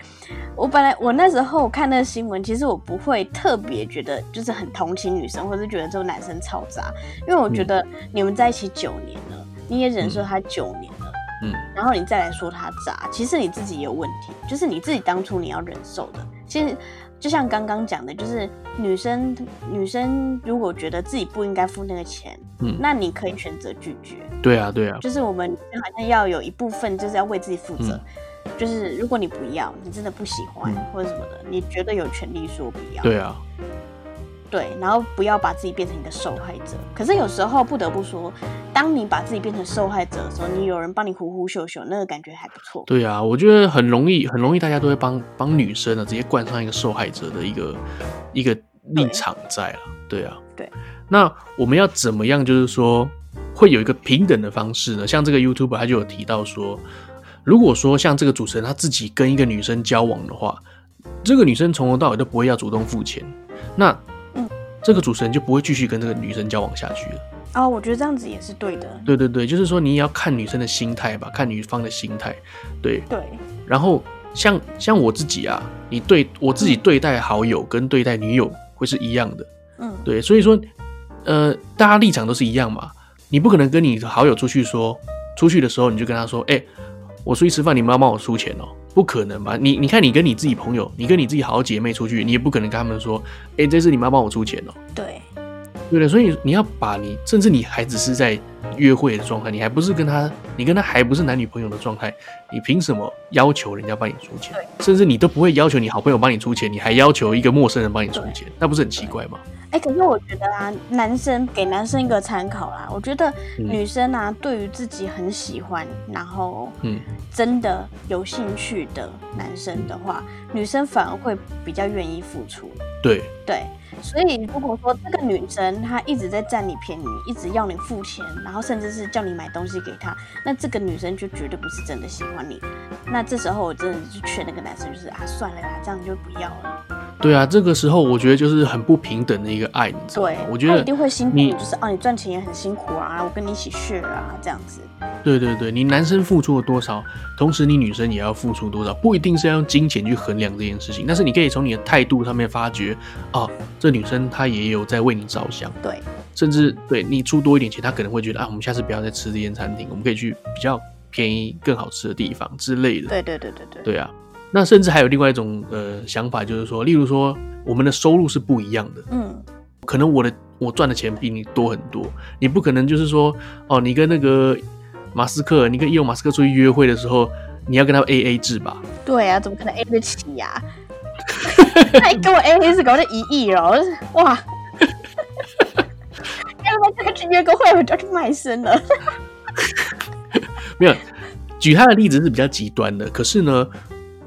我本来我那时候看那个新闻，其实我不会特别觉得就是很同情女生，或者是觉得这个男生超渣，因为我觉得你们在一起九年了，你也忍受他九年了，嗯，然后你再来说他渣，其实你自己也有问题，就是你自己当初你要忍受的。其实就像刚刚讲的，就是女生女生如果觉得自己不应该付那个钱，嗯，那你可以选择拒绝。对啊，对啊，就是我们好像要有一部分就是要为自己负责，嗯、就是如果你不要，你真的不喜欢、嗯、或者什么的，你绝对有权利说不要。对啊。对，然后不要把自己变成一个受害者。可是有时候不得不说，当你把自己变成受害者的时候，你有人帮你呼呼秀秀，那个感觉还不错。对啊，我觉得很容易，很容易，大家都会帮帮女生呢，直接冠上一个受害者的一个一个立场在了。对，对啊，对。那我们要怎么样，就是说会有一个平等的方式呢？像这个 YouTuber 他就有提到说，如果说像这个主持人他自己跟一个女生交往的话，这个女生从头到尾都不会要主动付钱，那。这个主持人就不会继续跟这个女生交往下去了。哦，我觉得这样子也是对的。对对对，就是说你也要看女生的心态吧，看女方的心态。对对。然后像像我自己啊，你对我自己对待好友跟对待女友会是一样的，嗯，对，所以说，呃，大家立场都是一样嘛，你不可能跟你好友出去说，出去的时候你就跟他说，哎、欸，我出去吃饭，你们要帮我出钱哦，不可能吧？你你看你跟你自己朋友，你跟你自己好姐妹出去，你也不可能跟他们说，哎、欸，这次你们要帮我出钱哦，对，对的，所以你要把你，甚至你还只是在约会的状态，你还不是跟他。你跟他还不是男女朋友的状态，你凭什么要求人家帮你出钱？甚至你都不会要求你好朋友帮你出钱，你还要求一个陌生人帮你出钱，那不是很奇怪吗？哎、欸，可是我觉得啊，男生给男生一个参考啦，我觉得女生啊，嗯、对于自己很喜欢，然后嗯，真的有兴趣的男生的话，嗯、女生反而会比较愿意付出。对对。所以，如果说这个女生她一直在占你便宜，一直要你付钱，然后甚至是叫你买东西给她，那这个女生就绝对不是真的喜欢你。那这时候我真的就劝那个男生，就是啊，算了啦，这样就不要了。对啊，这个时候我觉得就是很不平等的一个爱，你知道吗？对，我觉得他一定会辛苦，就是啊，你赚钱也很辛苦啊，我跟你一起 share 啊，这样子。对对对，你男生付出了多少，同时你女生也要付出多少，不一定是要用金钱去衡量这件事情，但是你可以从你的态度上面发觉，啊，这女生她也有在为你着想，对，甚至对你出多一点钱，她可能会觉得啊，我们下次不要再吃这间餐厅，我们可以去比较便宜、更好吃的地方之类的。对对对对对，对啊，那甚至还有另外一种呃想法，就是说，例如说我们的收入是不一样的，嗯，可能我的我赚的钱比你多很多，你不可能就是说，哦，你跟那个。马斯克，你跟伊隆马斯克出去约会的时候，你要跟他 A A 制吧？对啊，怎么可能 A 得起呀、啊？他一跟我 A A 制，搞就一亿哦，哇！要不然这个去约个会，我就要去卖身了。没有，举他的例子是比较极端的，可是呢，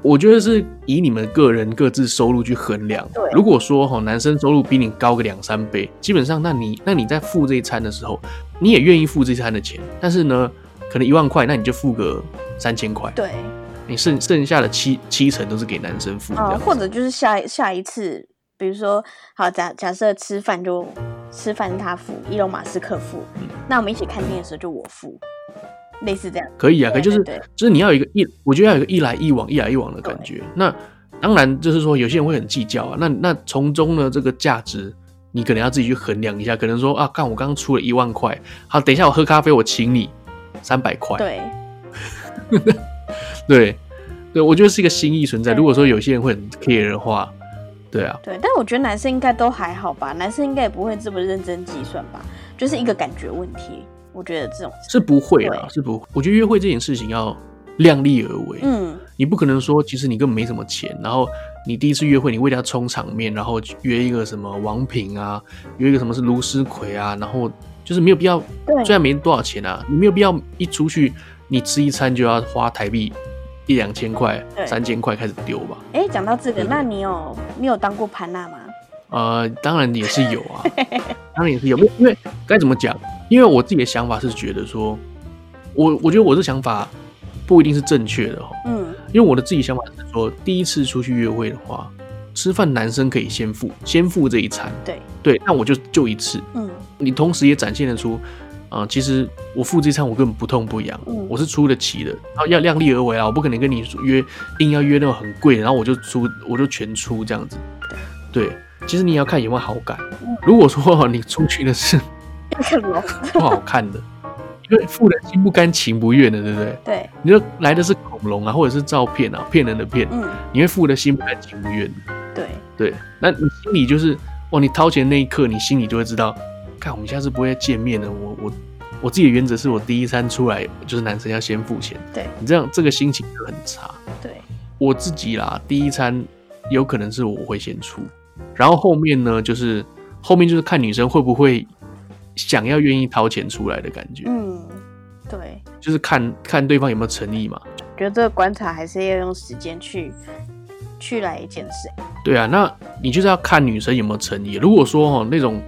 我觉得是以你们个人各自收入去衡量。对，如果说哈，男生收入比你高个两三倍，基本上，那你那你在付这一餐的时候，你也愿意付这一餐的钱，但是呢？可能一万块，那你就付个三千块。对，你剩剩下的七七成都是给男生付。啊、呃，或者就是下下一次，比如说，好假假设吃饭就吃饭他付，伊隆马斯克付，嗯，那我们一起看电影的时候就我付，类似这样。可以啊，可以就是就是你要有一个一，我觉得要有一个一来一往、一来一往的感觉。那当然就是说，有些人会很计较啊。那那从中呢，这个价值你可能要自己去衡量一下。可能说啊，看我刚刚出了一万块，好，等一下我喝咖啡，我请你。三百块，对，对，对，我觉得是一个心意存在。如果说有些人会很 care 的话，对啊，对，但我觉得男生应该都还好吧，男生应该也不会这么认真计算吧，就是一个感觉问题。我觉得这种是不会啦，是不会。我觉得约会这件事情要量力而为，嗯，你不可能说其实你根本没什么钱，然后你第一次约会你为了要充场面，然后约一个什么王平啊，约一个什么是卢思奎啊，然后。就是没有必要，虽然没多少钱啊，你没有必要一出去，你吃一餐就要花台币一两千块、三千块开始丢吧。哎、欸，讲到这个，那你有你有当过潘娜吗？呃，当然也是有啊，当然也是有，因为该怎么讲？因为我自己的想法是觉得说，我我觉得我这想法不一定是正确的哈。嗯，因为我的自己想法是说，第一次出去约会的话，吃饭男生可以先付，先付这一餐。对对，那我就就一次。嗯。你同时也展现得出，啊、呃，其实我付这餐我根本不痛不痒，嗯，我是出得起的，然后要量力而为啊，我不可能跟你约硬要约那种很贵的，然后我就出我就全出这样子，对，其实你也要看有没有好感，嗯、如果说你出去的是 不好看的，因为付的心不甘情不愿的，对不对？对，你说来的是恐龙啊，或者是照片啊，骗人的骗，嗯，你会付的心不甘情不愿，对。对，那你心里就是，哦，你掏钱那一刻，你心里就会知道。看，我们下次不会见面了。我我我自己的原则是我第一餐出来就是男生要先付钱。对，你这样这个心情就很差。对，我自己啦，第一餐有可能是我会先出，然后后面呢，就是后面就是看女生会不会想要愿意掏钱出来的感觉。嗯，对，就是看看对方有没有诚意嘛。觉得这个观察还是要用时间去去来检视。对啊，那你就是要看女生有没有诚意。如果说哦那种。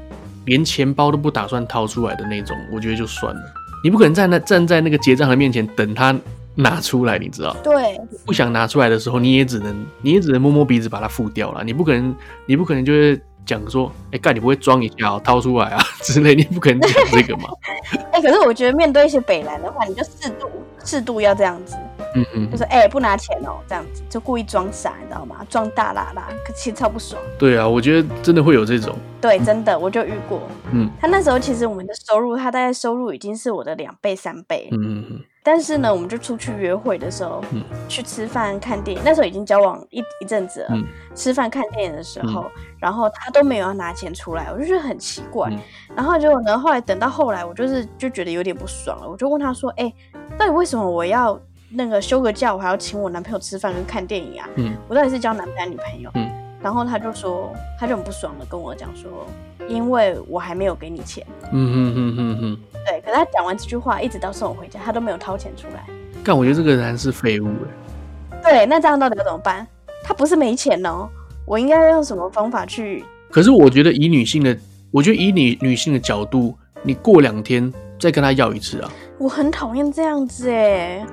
连钱包都不打算掏出来的那种，我觉得就算了。你不可能站在站在那个结账的面前等他拿出来，你知道？对。不想拿出来的时候，你也只能你也只能摸摸鼻子把它付掉了。你不可能，你不可能就是讲说，哎，干你不会装一下、喔，掏出来啊 之类，你不可能讲这个嘛。哎、欸，可是我觉得面对一些北兰的话，你就适度适度要这样子。嗯嗯，就是哎、欸，不拿钱哦、喔，这样子就故意装傻，你知道吗？装大喇喇，可其实超不爽。对啊，我觉得真的会有这种。对，真的，我就遇过。嗯，他那时候其实我们的收入，他大概收入已经是我的两倍三倍。嗯嗯嗯。但是呢，我们就出去约会的时候，嗯、去吃饭看电影，那时候已经交往一一阵子了。嗯、吃饭看电影的时候，嗯、然后他都没有要拿钱出来，我就觉得很奇怪。嗯、然后结果呢，后来等到后来，我就是就觉得有点不爽了，我就问他说：“哎、欸，到底为什么我要那个休个假，我还要请我男朋友吃饭跟看电影啊？嗯、我到底是交男朋友女朋友？”嗯、然后他就说，他就很不爽的跟我讲说：“因为我还没有给你钱。”嗯哼哼哼哼。对，可是他讲完这句话，一直到送我回家，他都没有掏钱出来。但，我觉得这个人是废物哎。对，那这样到底要怎么办？他不是没钱哦，我应该要用什么方法去？可是我觉得以女性的，我觉得以你女性的角度，你过两天再跟他要一次啊。我很讨厌这样子哎。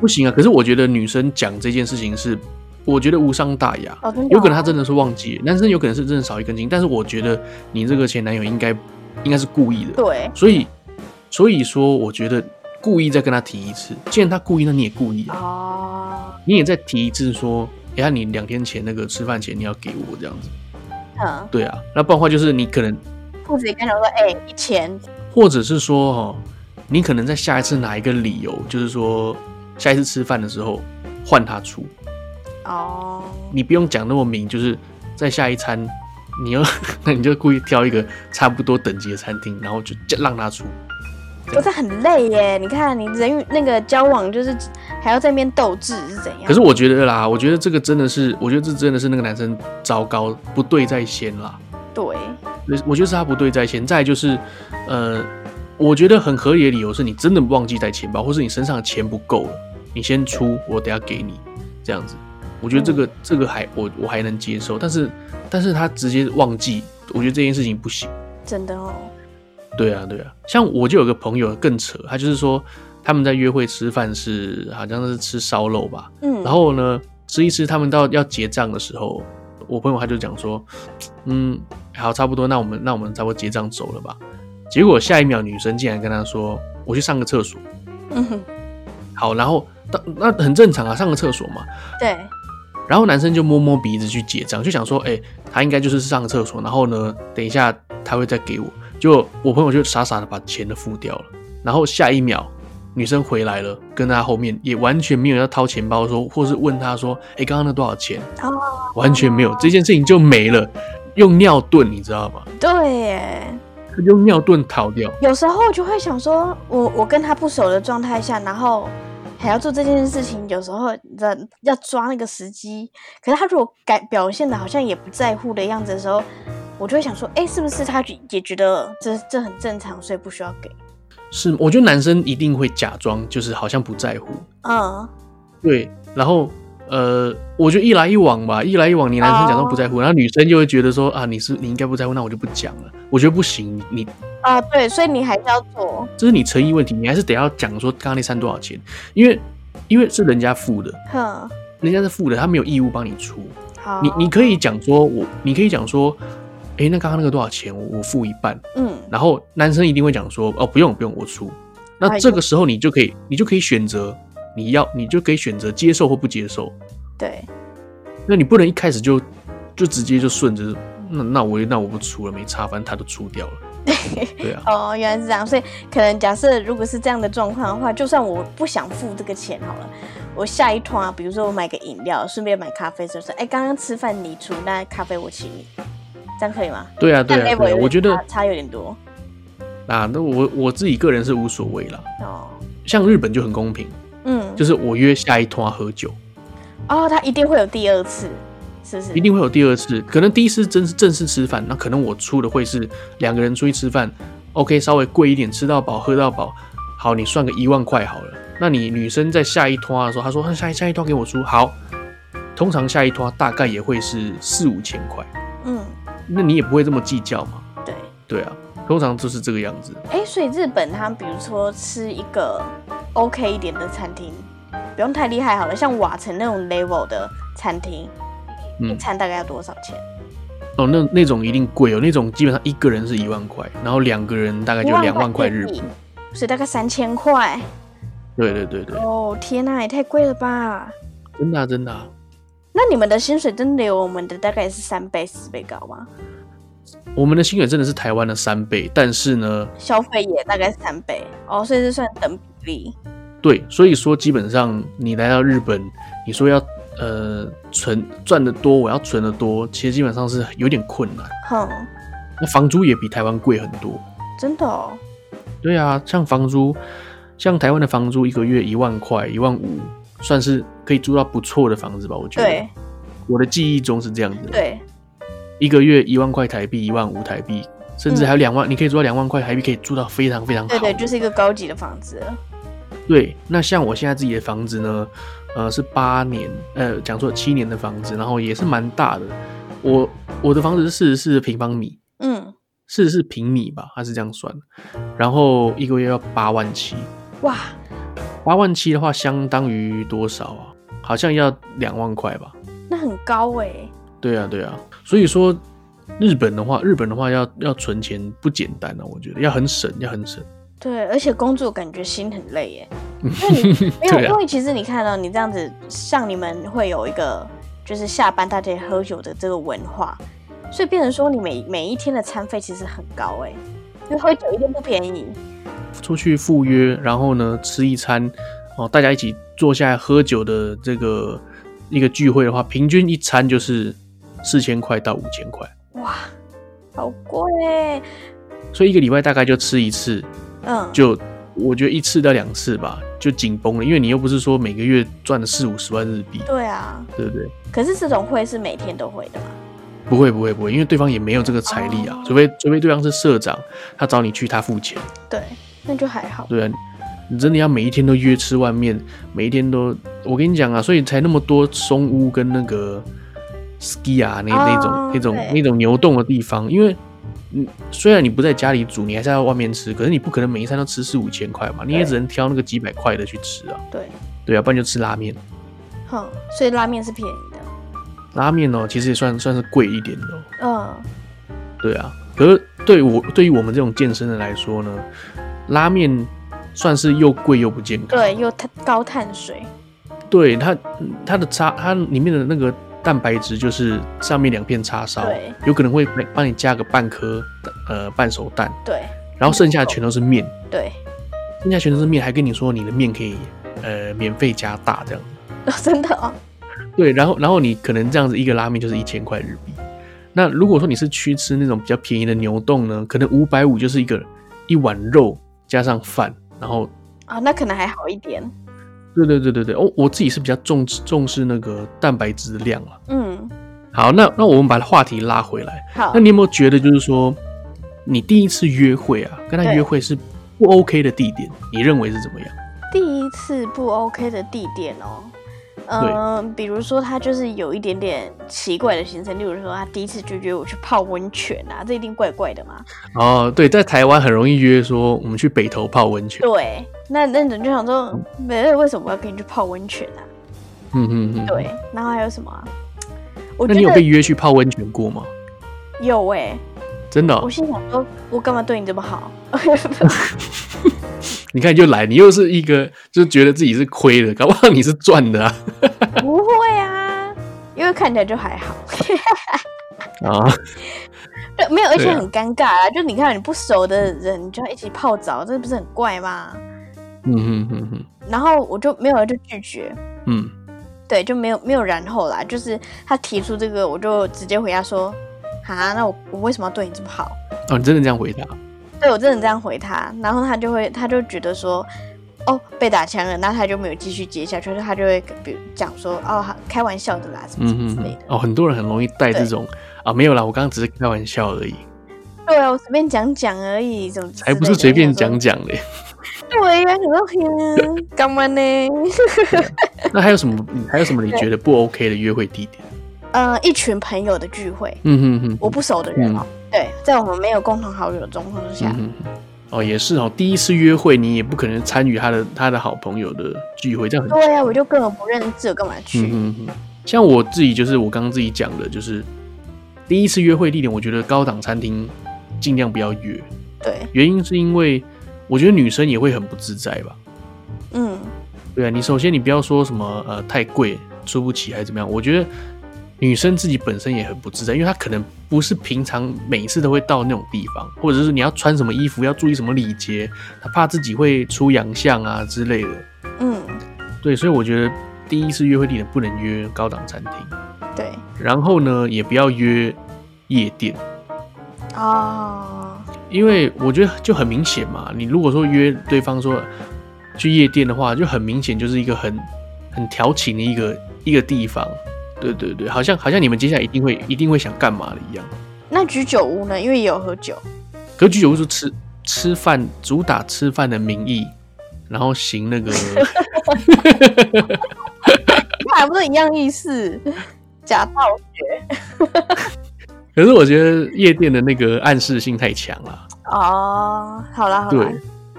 不行啊！可是我觉得女生讲这件事情是，我觉得无伤大雅。哦，有可能他真的是忘记，男生有可能是真的少一根筋。但是我觉得你这个前男友应该应该是故意的。对，所以。所以说，我觉得故意再跟他提一次，既然他故意，那你也故意啊。哦。你也再提一次，说，哎呀，你两天前那个吃饭钱你要给我这样子。嗯。对啊，那不然的话就是你可能，裤子也跟他说，哎，钱。或者是说，哦，你可能在下一次拿一个理由，就是说，下一次吃饭的时候换他出。哦。你不用讲那么明，就是在下一餐，你要，那你就故意挑一个差不多等级的餐厅，然后就让他出。不是很累耶？你看，你人与那个交往，就是还要在那边斗智是怎样？可是我觉得啦，我觉得这个真的是，我觉得这真的是那个男生糟糕，不对在先啦。对，我觉得是他不对在先。再就是，呃，我觉得很合理的理由是你真的忘记带钱包，或是你身上的钱不够了，你先出，我等下给你这样子。我觉得这个、嗯、这个还我我还能接受，但是但是他直接忘记，我觉得这件事情不行。真的哦。对啊，对啊，像我就有个朋友更扯，他就是说他们在约会吃饭是好像是吃烧肉吧，嗯，然后呢吃一吃，他们到要结账的时候，我朋友他就讲说，嗯，好，差不多，那我们那我们差不多结账走了吧。结果下一秒女生竟然跟他说，我去上个厕所，嗯哼，好，然后那很正常啊，上个厕所嘛，对，然后男生就摸摸鼻子去结账，就想说，哎，他应该就是上个厕所，然后呢，等一下他会再给我。就我朋友就傻傻的把钱都付掉了，然后下一秒女生回来了，跟他后面也完全没有要掏钱包说，或是问他说，哎，刚刚那多少钱？哦，完全没有，这件事情就没了，用尿遁，你知道吗？对耶，用尿遁逃掉。有时候就会想说，我我跟他不熟的状态下，然后还要做这件事情，有时候人要抓那个时机，可是他如果改表现的好像也不在乎的样子的时候。我就会想说，哎、欸，是不是他也觉得这这很正常，所以不需要给？是，我觉得男生一定会假装，就是好像不在乎。嗯，对。然后，呃，我觉得一来一往吧，一来一往，你男生假装不在乎，哦、然后女生就会觉得说，啊，你是你应该不在乎，那我就不讲了。我觉得不行，你啊，对，所以你还是要做。这是你诚意问题，你还是得要讲说刚刚那餐多少钱，因为因为是人家付的，哼，人家是付的，他没有义务帮你出。好，你你可以讲说我，你可以讲说。哎、欸，那刚刚那个多少钱？我我付一半。嗯，然后男生一定会讲说，哦，不用不用，我出。那这个时候你就可以，你就可以选择，你要你就可以选择接受或不接受。对。那你不能一开始就就直接就顺着，那那我那我不出了，没差，反正他都出掉了。对啊。哦，原来是这样，所以可能假设如果是这样的状况的话，就算我不想付这个钱好了，我下一趟，比如说我买个饮料，顺便买咖啡，就是哎，刚刚吃饭你出，那咖啡我请你。这样可以吗？对啊，对啊，对啊，我觉得差有点多。啊，那我我自己个人是无所谓了。哦，像日本就很公平，嗯，就是我约下一摊喝酒，哦，他一定会有第二次，是不是？一定会有第二次，可能第一次真是正式吃饭，那可能我出的会是两个人出去吃饭，OK，稍微贵一点，吃到饱，喝到饱，好，你算个一万块好了。那你女生在下一摊的时候，她说她下一下一摊给我出，好，通常下一摊大概也会是四五千块，嗯。那你也不会这么计较嘛？对对啊，通常就是这个样子。哎、欸，所以日本他比如说吃一个 OK 一点的餐厅，不用太厉害好了，像瓦城那种 level 的餐厅，嗯、一餐大概要多少钱？哦，那那种一定贵哦，那种基本上一个人是一万块，然后两个人大概就两万块日币，所以大概三千块。对对对对。哦天哪，也太贵了吧！真的啊，真的啊。那你们的薪水真的有我们的大概是三倍四倍高吗？我们的薪水真的是台湾的三倍，但是呢，消费也大概三倍哦，所以是算等比例。对，所以说基本上你来到日本，你说要呃存赚的多，我要存的多，其实基本上是有点困难。哼，那房租也比台湾贵很多。真的哦？对啊，像房租，像台湾的房租一个月一万块，一万五，算是可以租到不错的房子吧？我觉得。对。我的记忆中是这样子。对。一个月一万块台币，一万五台币，甚至还有两万，嗯，你可以租到两万块台币，可以住到非常非常好。对对，就是一个高级的房子。对，那像我现在自己的房子呢，呃，是八年，呃，讲错七年的房子，然后也是蛮大的。我我的房子是四十四平方米，嗯，四十四平米吧，它是这样算。然后一个月要八万七，哇，八万七的话相当于多少啊？好像要两万块吧？那很高哎、欸。对啊，对啊。所以说，日本的话，日本的话要要存钱不简单啊，我觉得要很省，要很省。对，而且工作感觉心很累耶。因为你没有，啊、因为其实你看到你这样子，像你们会有一个就是下班大家喝酒的这个文化，所以变成说你每每一天的餐费其实很高哎，因为喝酒一定不便宜。出去赴约，然后呢吃一餐哦，大家一起坐下来喝酒的这个一个聚会的话，平均一餐就是。四千块到五千块，哇，好贵！所以一个礼拜大概就吃一次，嗯，就我觉得一次到两次吧，就紧绷了，因为你又不是说每个月赚了四五十万日币，对啊，对不对？可是这种会是每天都会的吗？不会，不会，不会，因为对方也没有这个财力啊，哦、除非除非对方是社长，他找你去，他付钱，对，那就还好。对啊，你真的要每一天都约吃外面，每一天都，我跟你讲啊，所以才那么多松屋跟那个。ski 啊，那那种、oh, 那种那种牛洞的地方，因为嗯，虽然你不在家里煮，你还是要外面吃，可是你不可能每一餐都吃四五千块嘛，你也只能挑那个几百块的去吃啊。对，对啊，不然就吃拉面。好，所以拉面是便宜的。拉面哦，其实也算算是贵一点的。嗯、oh.，对啊，可是对我对于我们这种健身的来说呢，拉面算是又贵又不健康，对，又碳高碳水。对它它的叉，它里面的那个。蛋白质就是上面两片叉烧，有可能会帮你加个半颗呃半熟蛋，对，然后剩下全都是面，对，剩下全都是面，还跟你说你的面可以呃免费加大这样。真的哦，对，然后然后你可能这样子一个拉面就是一千块日币，那如果说你是去吃那种比较便宜的牛丼呢，可能五百五就是一个一碗肉加上饭，然后啊，那可能还好一点。对对对对对，哦，我自己是比较重重视那个蛋白质的量啊。嗯，好，那那我们把话题拉回来。好，那你有没有觉得就是说，你第一次约会啊，跟他约会是不 OK 的地点，你认为是怎么样？第一次不 OK 的地点哦。嗯、呃，比如说他就是有一点点奇怪的行程，例如说他第一次就约我去泡温泉啊，这一定怪怪的嘛。哦，对，在台湾很容易约说我们去北投泡温泉。对，那那种就想说，没、嗯、为什么我要跟你去泡温泉啊？嗯嗯嗯。对，然后还有什么、啊？那你有被约去泡温泉过吗？有哎、欸，真的、哦。我心想说，我干嘛对你这么好？你看，就来，你又是一个，就觉得自己是亏的，搞不好你是赚的啊？不会啊，因为看起来就还好。啊，对，没有，而且很尴尬啊！就你看，你不熟的人，你就要一起泡澡，这不是很怪吗？嗯哼哼哼。然后我就没有就拒绝。嗯，对，就没有没有然后啦。就是他提出这个，我就直接回答说：“啊，那我我为什么要对你这么好？”哦，你真的这样回答？对，我真的这样回他，然后他就会，他就觉得说，哦，被打枪了，那他就没有继续接下去，他就会比如讲说，哦，开玩笑的啦，什么什么之类的。哦，很多人很容易带这种啊，没有啦，我刚刚只是开玩笑而已。对啊，我随便讲讲而已，怎么还不是随便讲讲嘞？对呀，很多天干嘛呢？那还有什么？还有什么你觉得不 OK 的约会地点？呃，一群朋友的聚会，嗯哼哼，我不熟的人哦。嗯对，在我们没有共同好友的状况之下，嗯，哦，也是哦，第一次约会你也不可能参与他的他的好朋友的聚会，这样很对呀，啊，我就根本不认识，我干嘛去？嗯哼哼，像我自己就是我刚刚自己讲的，就是第一次约会地点，我觉得高档餐厅尽量不要约。对，原因是因为我觉得女生也会很不自在吧。嗯，对啊，你首先你不要说什么呃太贵出不起还是怎么样，我觉得女生自己本身也很不自在，因为她可能不是平常每次都会到那种地方，或者是你要穿什么衣服要注意什么礼节，她怕自己会出洋相啊之类的。嗯，对，所以我觉得第一次约会地点不能约高档餐厅。对，然后呢，也不要约夜店。哦，因为我觉得就很明显嘛，你如果说约对方说去夜店的话，就很明显就是一个很很调情的一个一个地方。对对对，好像好像你们接下来一定会一定会想干嘛的一样。那居酒屋呢？因为也有喝酒。可居酒屋是吃吃饭，主打吃饭的名义，然后行那个，那还不是一样意思？假道学。可是我觉得夜店的那个暗示性太强了。哦，好了好了，对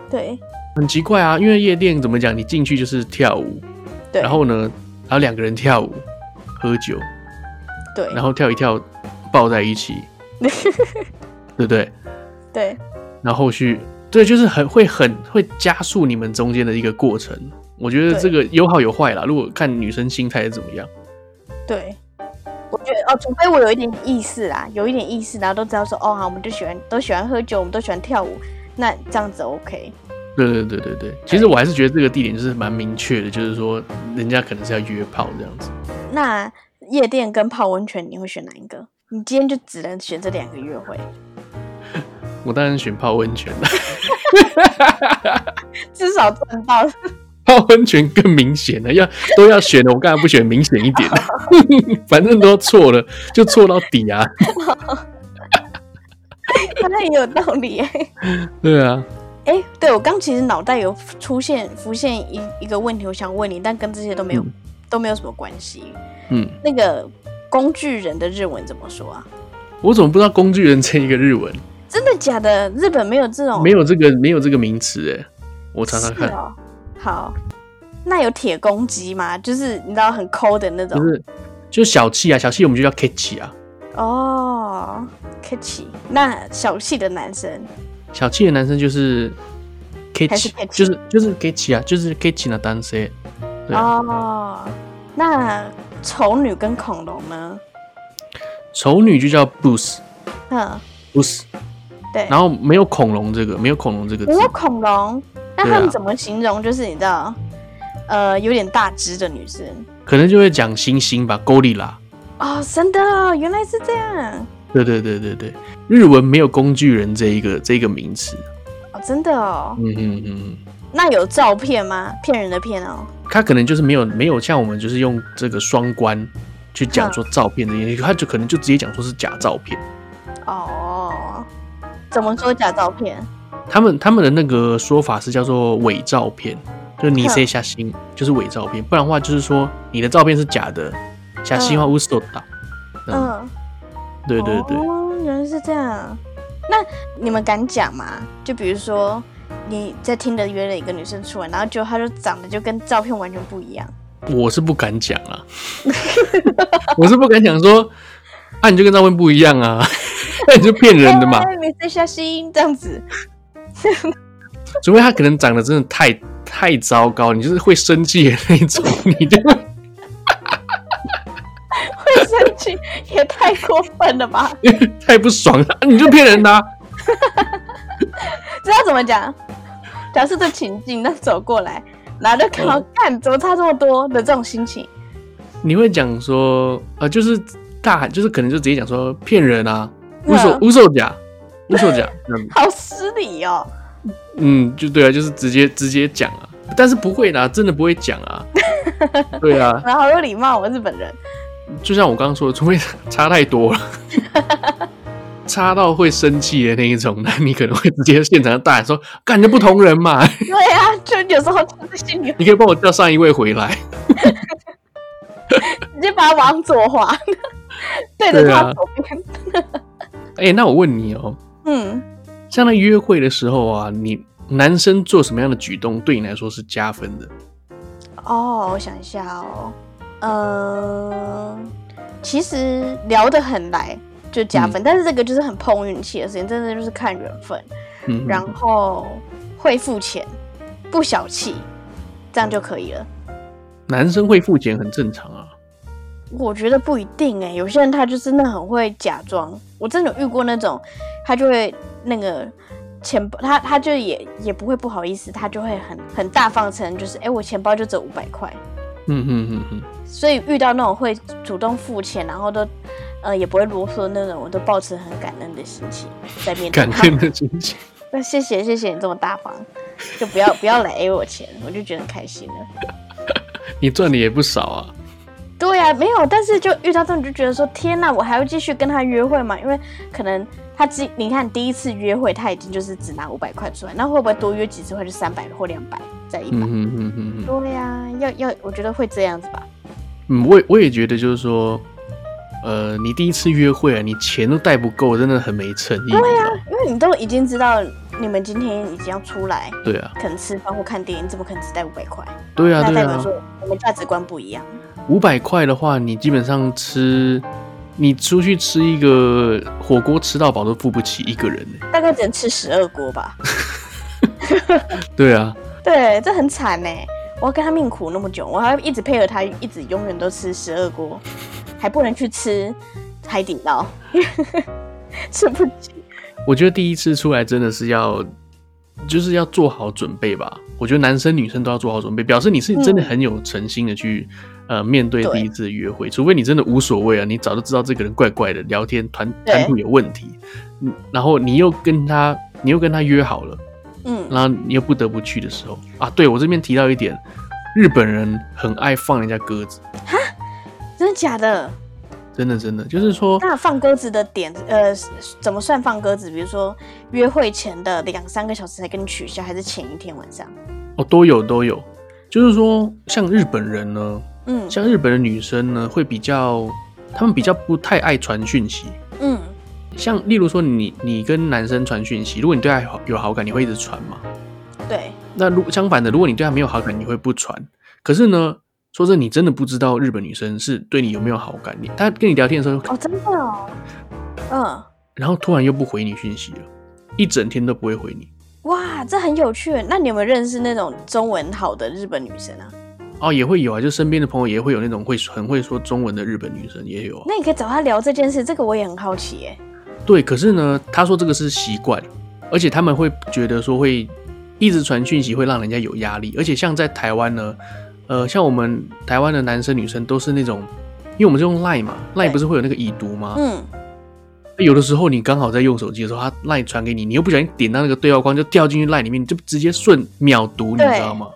对，很奇怪啊，因为夜店怎么讲？你进去就是跳舞，对，然后呢，然后两个人跳舞。喝酒，对，然后跳一跳，抱在一起，对不对？对，然后后续，对，就是很会很会加速你们中间的一个过程。我觉得这个有好有坏啦。如果看女生心态是怎么样，对，我觉得哦，除非我有一点意识啦，有一点意识，然后都知道说哦，好，我们就喜欢都喜欢喝酒，我们都喜欢跳舞，那这样子 OK。对对对对对，其实我还是觉得这个地点就是蛮明确的，就是说人家可能是要约炮这样子。那夜店跟泡温泉，你会选哪一个？你今天就只能选这两个约会。我当然选泡温泉了，至少赚到。泡温泉更明显了，要都要选的，我干嘛不选明显一点？反正都错了，就错到底啊！那也有道理哎。对啊。哎、欸，对，我刚其实脑袋有出现浮现一一个问题，我想问你，但跟这些都没有、嗯、都没有什么关系。嗯，那个工具人的日文怎么说啊？我怎么不知道工具人这一个日文？真的假的？日本没有这种？没有这个没有这个名词哎，我查查看。哦。好，那有铁公鸡吗？就是你知道很抠的那种？就是就是小气啊，小气我们就叫 k i t c h y 啊。哦，Kechi，那小气的男生。小气的男生就是 k i t c h y 就是就是 k i t c h y 啊，就是 k i t c h y 的单身。哦，那丑女跟恐龙呢？丑女就叫 Booth，嗯，Booth，对。然后没有恐龙这个，没有恐龙这个字。没有恐龙，那他们怎么形容？就是你知道，呃，有点大只的女生，可能就会讲星星吧，Gorilla。哦，真的，原来是这样。对对对对对，日文没有工具人这一个这一个名词哦，真的哦，嗯嗯嗯，那有照片吗？骗人的骗哦，他可能就是没有没有像我们就是用这个双关去讲说照片这些，他就可能就直接讲说是假照片。哦，怎么说假照片？他们他们的那个说法是叫做伪照片，就你谁下心就是伪照片，不然的话就是说你的照片是假的，下心话无所打，嗯。嗯对对对，哦，原来是这样。那你们敢讲吗？就比如说你在听的约了一个女生出来，然后就她就长得就跟照片完全不一样。我是不敢讲啊，我是不敢讲说啊，你就跟照片不一样啊，那 你就骗人的嘛。没事，小心这样子。除非他可能长得真的太太糟糕，你就是会生气的那种，你就。生气也太过分了吧！太不爽了，你就骗人的、啊。知道怎么讲？假设这情境，那走过来，然后就看到，怎么差这么多的这种心情。你会讲说，呃，就是大喊，就是可能就直接讲说骗人啊，无手无手假，无手假，好失礼哦。嗯，就对啊，就是直接直接讲啊，但是不会啦，真的不会讲啊。对啊，然后好有礼貌，我日本人。就像我刚刚说的，除非差太多了，差到会生气的那一种，那你可能会直接现场大喊说：“干，就不同人嘛。”对呀、啊，就有时候心里，你可以帮我叫上一位回来，直接把他往左滑，对着他左边。哎、欸，那我问你哦、喔，嗯，像在约会的时候啊，你男生做什么样的举动对你来说是加分的？哦，我想一下哦。呃，其实聊得很来，就加分。嗯、但是这个就是很碰运气的事情，真的就是看缘分。嗯，然后会付钱，不小气，这样就可以了。男生会付钱很正常啊。我觉得不一定哎、欸，有些人他就真的很会假装。我真的有遇过那种，他就会那个钱包，他他就也也不会不好意思，他就会很很大方承认，就是哎、欸，我钱包就只有五百块。嗯嗯嗯嗯。所以遇到那种会主动付钱，然后都呃也不会啰嗦那种，我都保持很感恩的心情在面对。感恩的心情。那谢谢谢谢你这么大方，就不要不要来 A 我钱，我就觉得很开心了。你赚的也不少啊。对呀、啊，没有，但是就遇到这种就觉得说，天哪，我还要继续跟他约会吗？因为可能他第，你看第一次约会他已经就是只拿五百块出来，那会不会多约几次会就三百或两百再一百？嗯嗯嗯对呀、啊，要要，我觉得会这样子吧。嗯，我我也觉得就是说，呃，你第一次约会啊，你钱都带不够，真的很没诚意。对呀、啊，因为你都已经知道你们今天已经要出来，对啊，可能吃饭或看电影，怎么可能只带五百块？对啊，那代表说我们价值观不一样。五百块的话，你基本上吃，你出去吃一个火锅吃到饱都付不起一个人呢。大概只能吃十二锅吧。对啊。对，这很惨呢。我要跟他命苦那么久，我还要一直配合他，一直永远都吃十二锅，还不能去吃海底捞，吃不起。我觉得第一次出来真的是要，就是要做好准备吧。我觉得男生女生都要做好准备，表示你是真的很有诚心的去。嗯呃，面对第一次约会，除非你真的无所谓啊，你早就知道这个人怪怪的，聊天谈谈吐有问题，嗯，然后你又跟他，你又跟他约好了，嗯，然后你又不得不去的时候。啊，对，我这边提到一点，日本人很爱放人家鸽子，的假的？真的真的，就是说，那放鸽子的点，呃，怎么算放鸽子？比如说约会前的两三个小时才跟你取消，还是前一天晚上？哦，都有都有，就是说像日本人呢。嗯，像日本的女生呢，会比较，他们比较不太爱传讯息。嗯，像例如说你你跟男生传讯息，如果你对他有好感，你会一直传吗？对。那如相反的，如果你对他没有好感，你会不传。可是呢，说真的，你真的不知道日本女生是对你有没有好感。你她跟你聊天的时候，哦，真的哦，嗯。然后突然又不回你讯息了，一整天都不会回你。哇，这很有趣。那你有没有认识那种中文好的日本女生啊？哦，也会有啊，就身边的朋友也会有那种会很会说中文的日本女生也有啊。那你可以找她聊这件事，这个我也很好奇耶。对，可是呢，她说这个是习惯，而且他们会觉得说会一直传讯息会让人家有压力，而且像在台湾呢，呃，像我们台湾的男生女生都是那种，因为我们是用 Line 嘛，Line 不是会有那个已读吗？嗯。有的时候你刚好在用手机的时候，他 Line 传给你，你又不小心点到那个对话框，就掉进去 Line 里面，就直接顺秒读，你知道吗？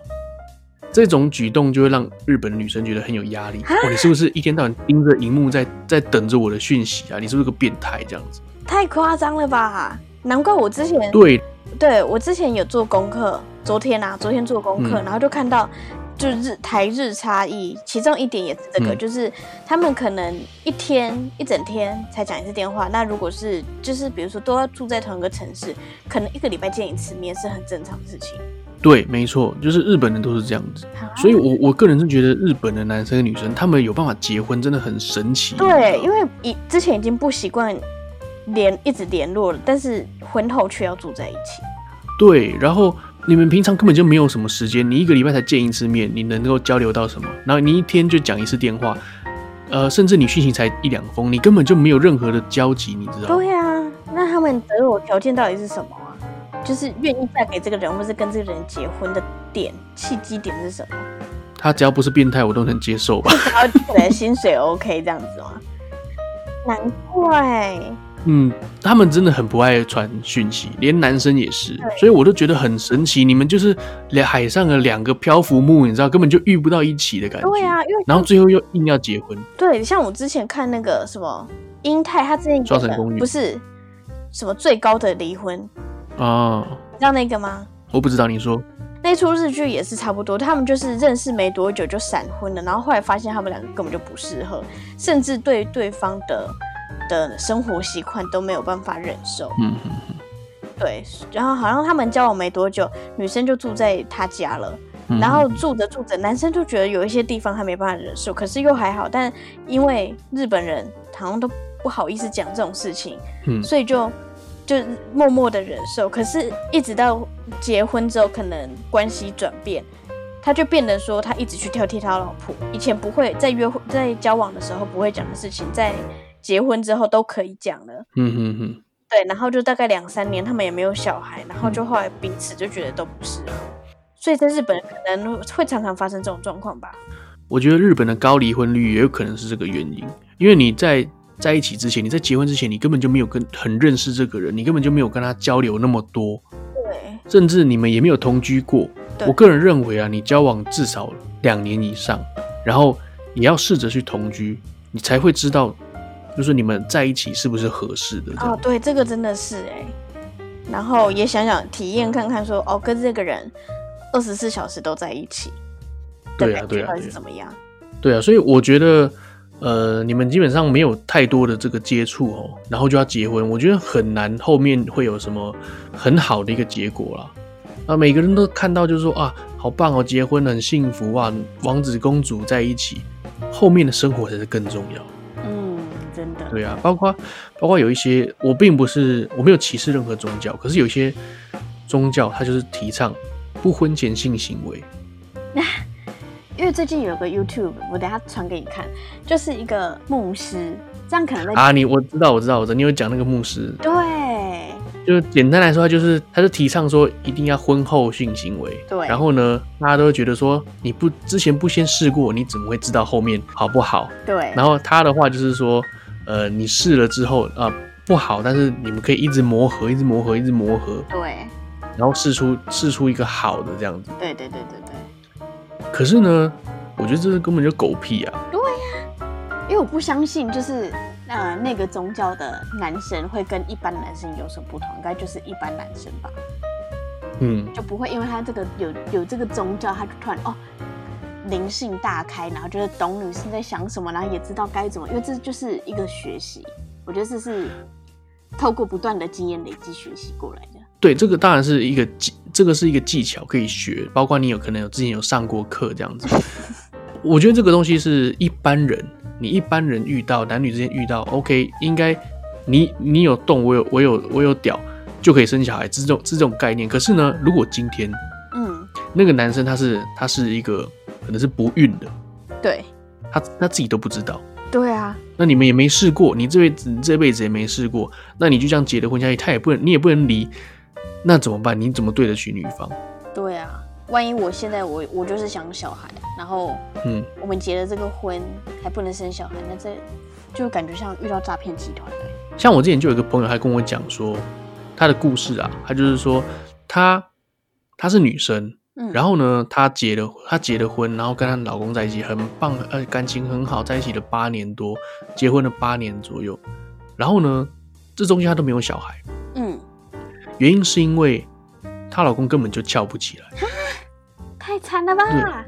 这种举动就会让日本的女生觉得很有压力。哦，你是不是一天到晚盯着荧幕在在等着我的讯息啊？你是不是个变态这样子？太夸张了吧！难怪我之前对对我之前有做功课，昨天啊，昨天做功课，嗯、然后就看到就是日台日差异，其中一点也是这个，嗯、就是他们可能一天一整天才讲一次电话。那如果是就是比如说都要住在同一个城市，可能一个礼拜见一次面是很正常的事情。对，没错，就是日本人都是这样子，所以我我个人是觉得日本的男生跟女生，他们有办法结婚，真的很神奇。对，因为以之前已经不习惯联一直联络了，但是婚后却要住在一起。对，然后你们平常根本就没有什么时间，你一个礼拜才见一次面，你能够交流到什么？然后你一天就讲一次电话，呃，甚至你讯息才一两封，你根本就没有任何的交集，你知道吗？对啊，那他们择偶条件到底是什么啊？就是愿意嫁给这个人，或是跟这个人结婚的点契机点是什么？他只要不是变态，我都能接受吧。然后可能薪水 OK 这样子吗？难怪。嗯，他们真的很不爱传讯息，连男生也是，所以我都觉得很神奇。你们就是两海上的两个漂浮木，你知道，根本就遇不到一起的感觉。对啊，因为然后最后又硬要结婚。对，像我之前看那个什么英泰，他之前双层公寓不是什么最高的离婚。哦，你知道那个吗？我不知道，你说那出日剧也是差不多，他们就是认识没多久就闪婚了，然后后来发现他们两个根本就不适合，甚至对对方的的生活习惯都没有办法忍受。嗯哼哼，对，然后好像他们交往没多久，女生就住在他家了，然后住着住着，男生就觉得有一些地方他没办法忍受，可是又还好，但因为日本人好像都不好意思讲这种事情，嗯，所以就就默默的忍受。可是，一直到结婚之后，可能关系转变，他就变得说他一直去挑剔他老婆，以前不会在约会在交往的时候不会讲的事情，在结婚之后都可以讲了。嗯嗯嗯，对，然后就大概两三年，他们也没有小孩，然后就后来彼此就觉得都不适合，所以在日本可能会常常发生这种状况吧。我觉得日本的高离婚率也有可能是这个原因，因为你在在一起之前，你在结婚之前，你根本就没有跟很认识这个人，你根本就没有跟他交流那么多，对，甚至你们也没有同居过。我个人认为啊，你交往至少两年以上，然后也要试着去同居，你才会知道，就是你们在一起是不是合适的。哦，对，这个真的是哎，然后也想想体验看看说，说哦，跟这个人二十四小时都在一起。对啊，对啊，是怎么样？对啊，所以我觉得，呃，你们基本上没有太多的这个接触哦，然后就要结婚，我觉得很难，后面会有什么很好的一个结果啦。啊，每个人都看到就是说啊，好棒哦，结婚很幸福啊，王子公主在一起，后面的生活才是更重要。对啊，包括包括有一些，我并不是我没有歧视任何宗教，可是有些宗教它就是提倡不婚前性行为。因为最近有个 YouTube，我等下传给你看，就是一个牧师，这样可能啊，你我知道，我知道，我知道，你有讲那个牧师，对，就简单来说，他就是他是提倡说一定要婚后性行为，对，然后呢，大家都会觉得说你不之前不先试过，你怎么会知道后面好不好？对，然后他的话就是说，呃，你试了之后啊、呃、不好，但是你们可以一直磨合，一直磨合，一直磨合，对，然后试出试出一个好的这样子，对对对对对。可是呢，我觉得这是根本就狗屁啊！对呀、啊，因为我不相信，就是呃那个宗教的男生会跟一般男生有什么不同，应该就是一般男生吧。嗯，就不会因为他这个有有这个宗教，他就突然哦灵性大开，然后就是懂女生在想什么，然后也知道该怎么，因为这就是一个学习。我觉得这是透过不断的经验累积学习过来的。对，这个当然是一个技，这个是一个技巧可以学，包括你有可能有之前有上过课这样子。我觉得这个东西是一般人，你一般人遇到男女之间遇到，OK，应该你你有动，我有我有我有屌，就可以生小孩，这种这种概念。可是呢，如果今天，嗯，那个男生他是他是一个可能是不孕的，对，他他自己都不知道，对啊，那你们也没试过，你这辈子这辈子也没试过，那你就这样结了婚下去，他也不能，你也不能离。那怎么办？你怎么对得起女方？对啊，万一我现在我我就是想小孩，然后嗯，我们结了这个婚还不能生小孩，那这就感觉像遇到诈骗集团了。像我之前就有一个朋友，他跟我讲说他的故事啊，他就是说他她是女生，嗯，然后呢，她结了她结了婚，然后跟她老公在一起很棒，呃，感情很好，在一起了八年多，结婚了八年左右，然后呢，这中间她都没有小孩。嗯原因是因为她老公根本就翘不起来，太惨了吧？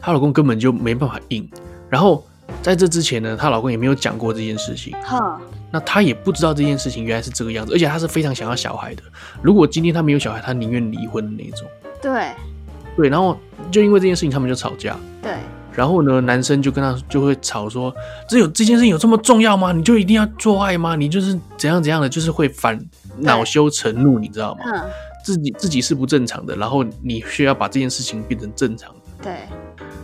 她老公根本就没办法硬。然后在这之前呢，她老公也没有讲过这件事情。哈，那她也不知道这件事情原来是这个样子，而且她是非常想要小孩的。如果今天她没有小孩，她宁愿离婚的那种。对，对。然后就因为这件事情，他们就吵架。对。然后呢，男生就跟他就会吵说：“这有这件事情有这么重要吗？你就一定要做爱吗？你就是怎样怎样的，就是会反。”恼羞成怒，你知道吗？嗯，自己自己是不正常的，然后你需要把这件事情变成正常的。对，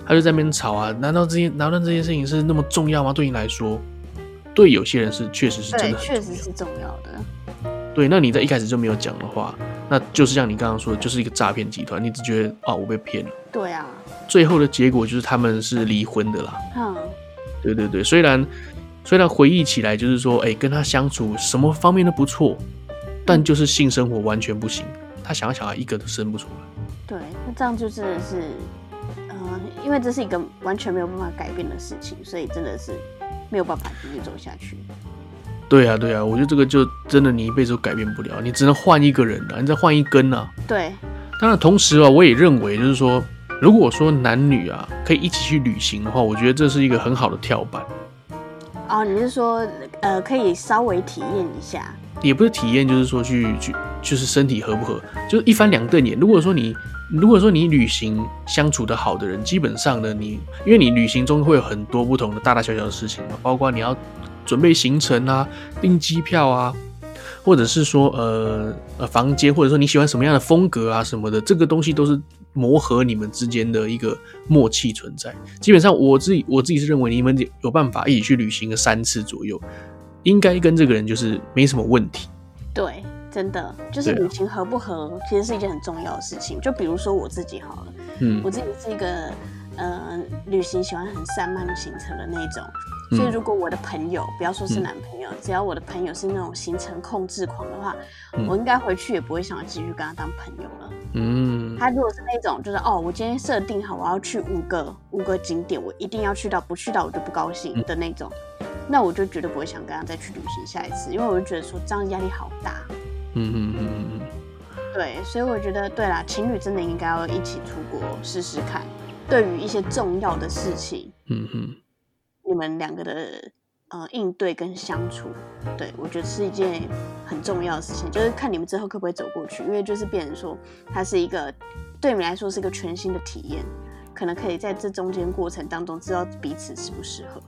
他就在那边吵啊，难道这些难道这件事情是那么重要吗？对你来说，对有些人是确实是真的，确实是重要的。对，那你在一开始就没有讲的话，那就是像你刚刚说的，就是一个诈骗集团。你只觉得啊，我被骗了。对啊，最后的结果就是他们是离婚的啦。嗯，对对对，虽然虽然回忆起来就是说，哎，跟他相处什么方面都不错。但就是性生活完全不行，他想要小孩一个都生不出来。对，那这样就真的是，嗯、呃，因为这是一个完全没有办法改变的事情，所以真的是没有办法继续走下去。对啊，对啊，我觉得这个就真的你一辈子都改变不了，你只能换一个人啊，你再换一根啊。对。当然，同时啊，我也认为就是说，如果说男女啊可以一起去旅行的话，我觉得这是一个很好的跳板。哦，你是说，呃，可以稍微体验一下？也不是体验，就是说去去，就是身体合不合，就是一翻两瞪眼。如果说你，如果说你旅行相处的好的人，基本上呢，你因为你旅行中会有很多不同的大大小小的事情嘛，包括你要准备行程啊，订机票啊，或者是说呃呃房间，或者说你喜欢什么样的风格啊什么的，这个东西都是磨合你们之间的一个默契存在。基本上我自己我自己是认为你们有办法一起去旅行个三次左右，应该跟这个人就是没什么问题。对。真的就是旅行合不合，其实是一件很重要的事情。就比如说我自己好了，嗯，我自己是一个呃旅行喜欢很散漫行程的那种，所以如果我的朋友不要说是男朋友，只要我的朋友是那种行程控制狂的话，我应该回去也不会想要继续跟他当朋友了。嗯，他如果是那种就是哦，我今天设定好我要去五个五个景点，我一定要去到，不去到我就不高兴的那种，那我就绝对不会想跟他再去旅行下一次，因为我就觉得说这样压力好大。嗯嗯嗯嗯对，所以我觉得对啦，情侣真的应该要一起出国试试看。对于一些重要的事情，嗯哼，你们两个的呃应对跟相处，对我觉得是一件很重要的事情，就是看你们之后可不可以走过去。因为就是变成说，它是一个对你们来说是一个全新的体验，可能可以在这中间过程当中知道彼此适不适合。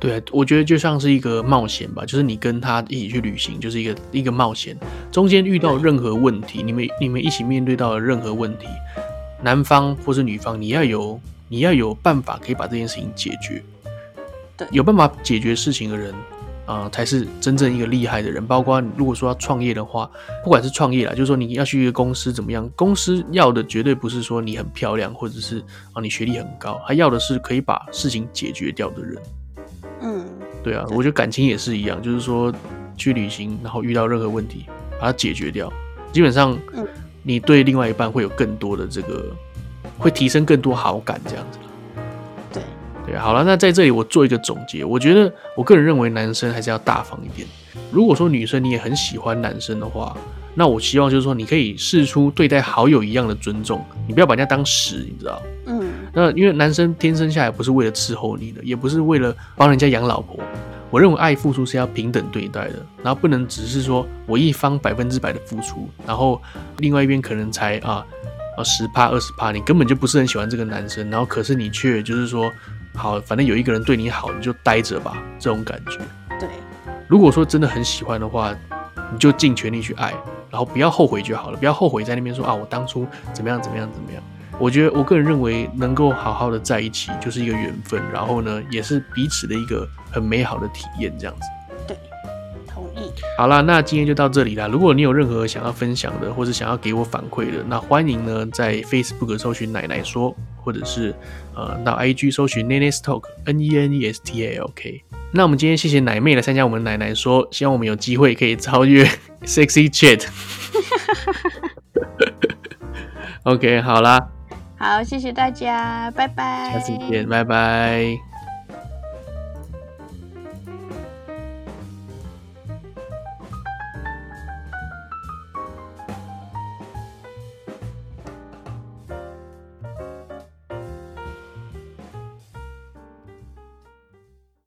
对，我觉得就像是一个冒险吧，就是你跟他一起去旅行，就是一个一个冒险。中间遇到任何问题，你们你们一起面对到的任何问题，男方或是女方，你要有你要有办法可以把这件事情解决。对，有办法解决事情的人啊，呃，才是真正一个厉害的人。包括如果说要创业的话，不管是创业啦，就是说你要去一个公司怎么样，公司要的绝对不是说你很漂亮，或者是啊你学历很高，他要的是可以把事情解决掉的人。嗯，对啊，我觉得感情也是一样，就是说去旅行，然后遇到任何问题，把它解决掉，基本上，你对另外一半会有更多的这个，会提升更多好感，这样子。对，对，好了，那在这里我做一个总结，我觉得我个人认为男生还是要大方一点。如果说女生你也很喜欢男生的话，那我希望就是说你可以试出对待好友一样的尊重，你不要把人家当屎，你知道？嗯。那因为男生天生下来不是为了伺候你的，也不是为了帮人家养老婆。我认为爱付出是要平等对待的，然后不能只是说我一方百分之百的付出，然后另外一边可能才啊啊十趴二十趴，你根本就不是很喜欢这个男生，然后可是你却就是说好，反正有一个人对你好，你就待着吧，这种感觉。对，如果说真的很喜欢的话，你就尽全力去爱，然后不要后悔就好了，不要后悔在那边说啊我当初怎么样怎么样怎么样。我觉得我个人认为，能够好好的在一起就是一个缘分，然后呢，也是彼此的一个很美好的体验，这样子。对，同意。好啦，那今天就到这里啦。如果你有任何想要分享的，或者想要给我反馈的，那欢迎呢在 Facebook 搜寻奶奶说，或者是呃到 IG 搜寻 Nenes Talk N E N E S T A L K。那我们今天谢谢奶妹来参加我们奶奶说，希望我们有机会可以超越 Sexy Chat。OK，好啦。好，谢谢大家，拜拜。下次见，拜拜。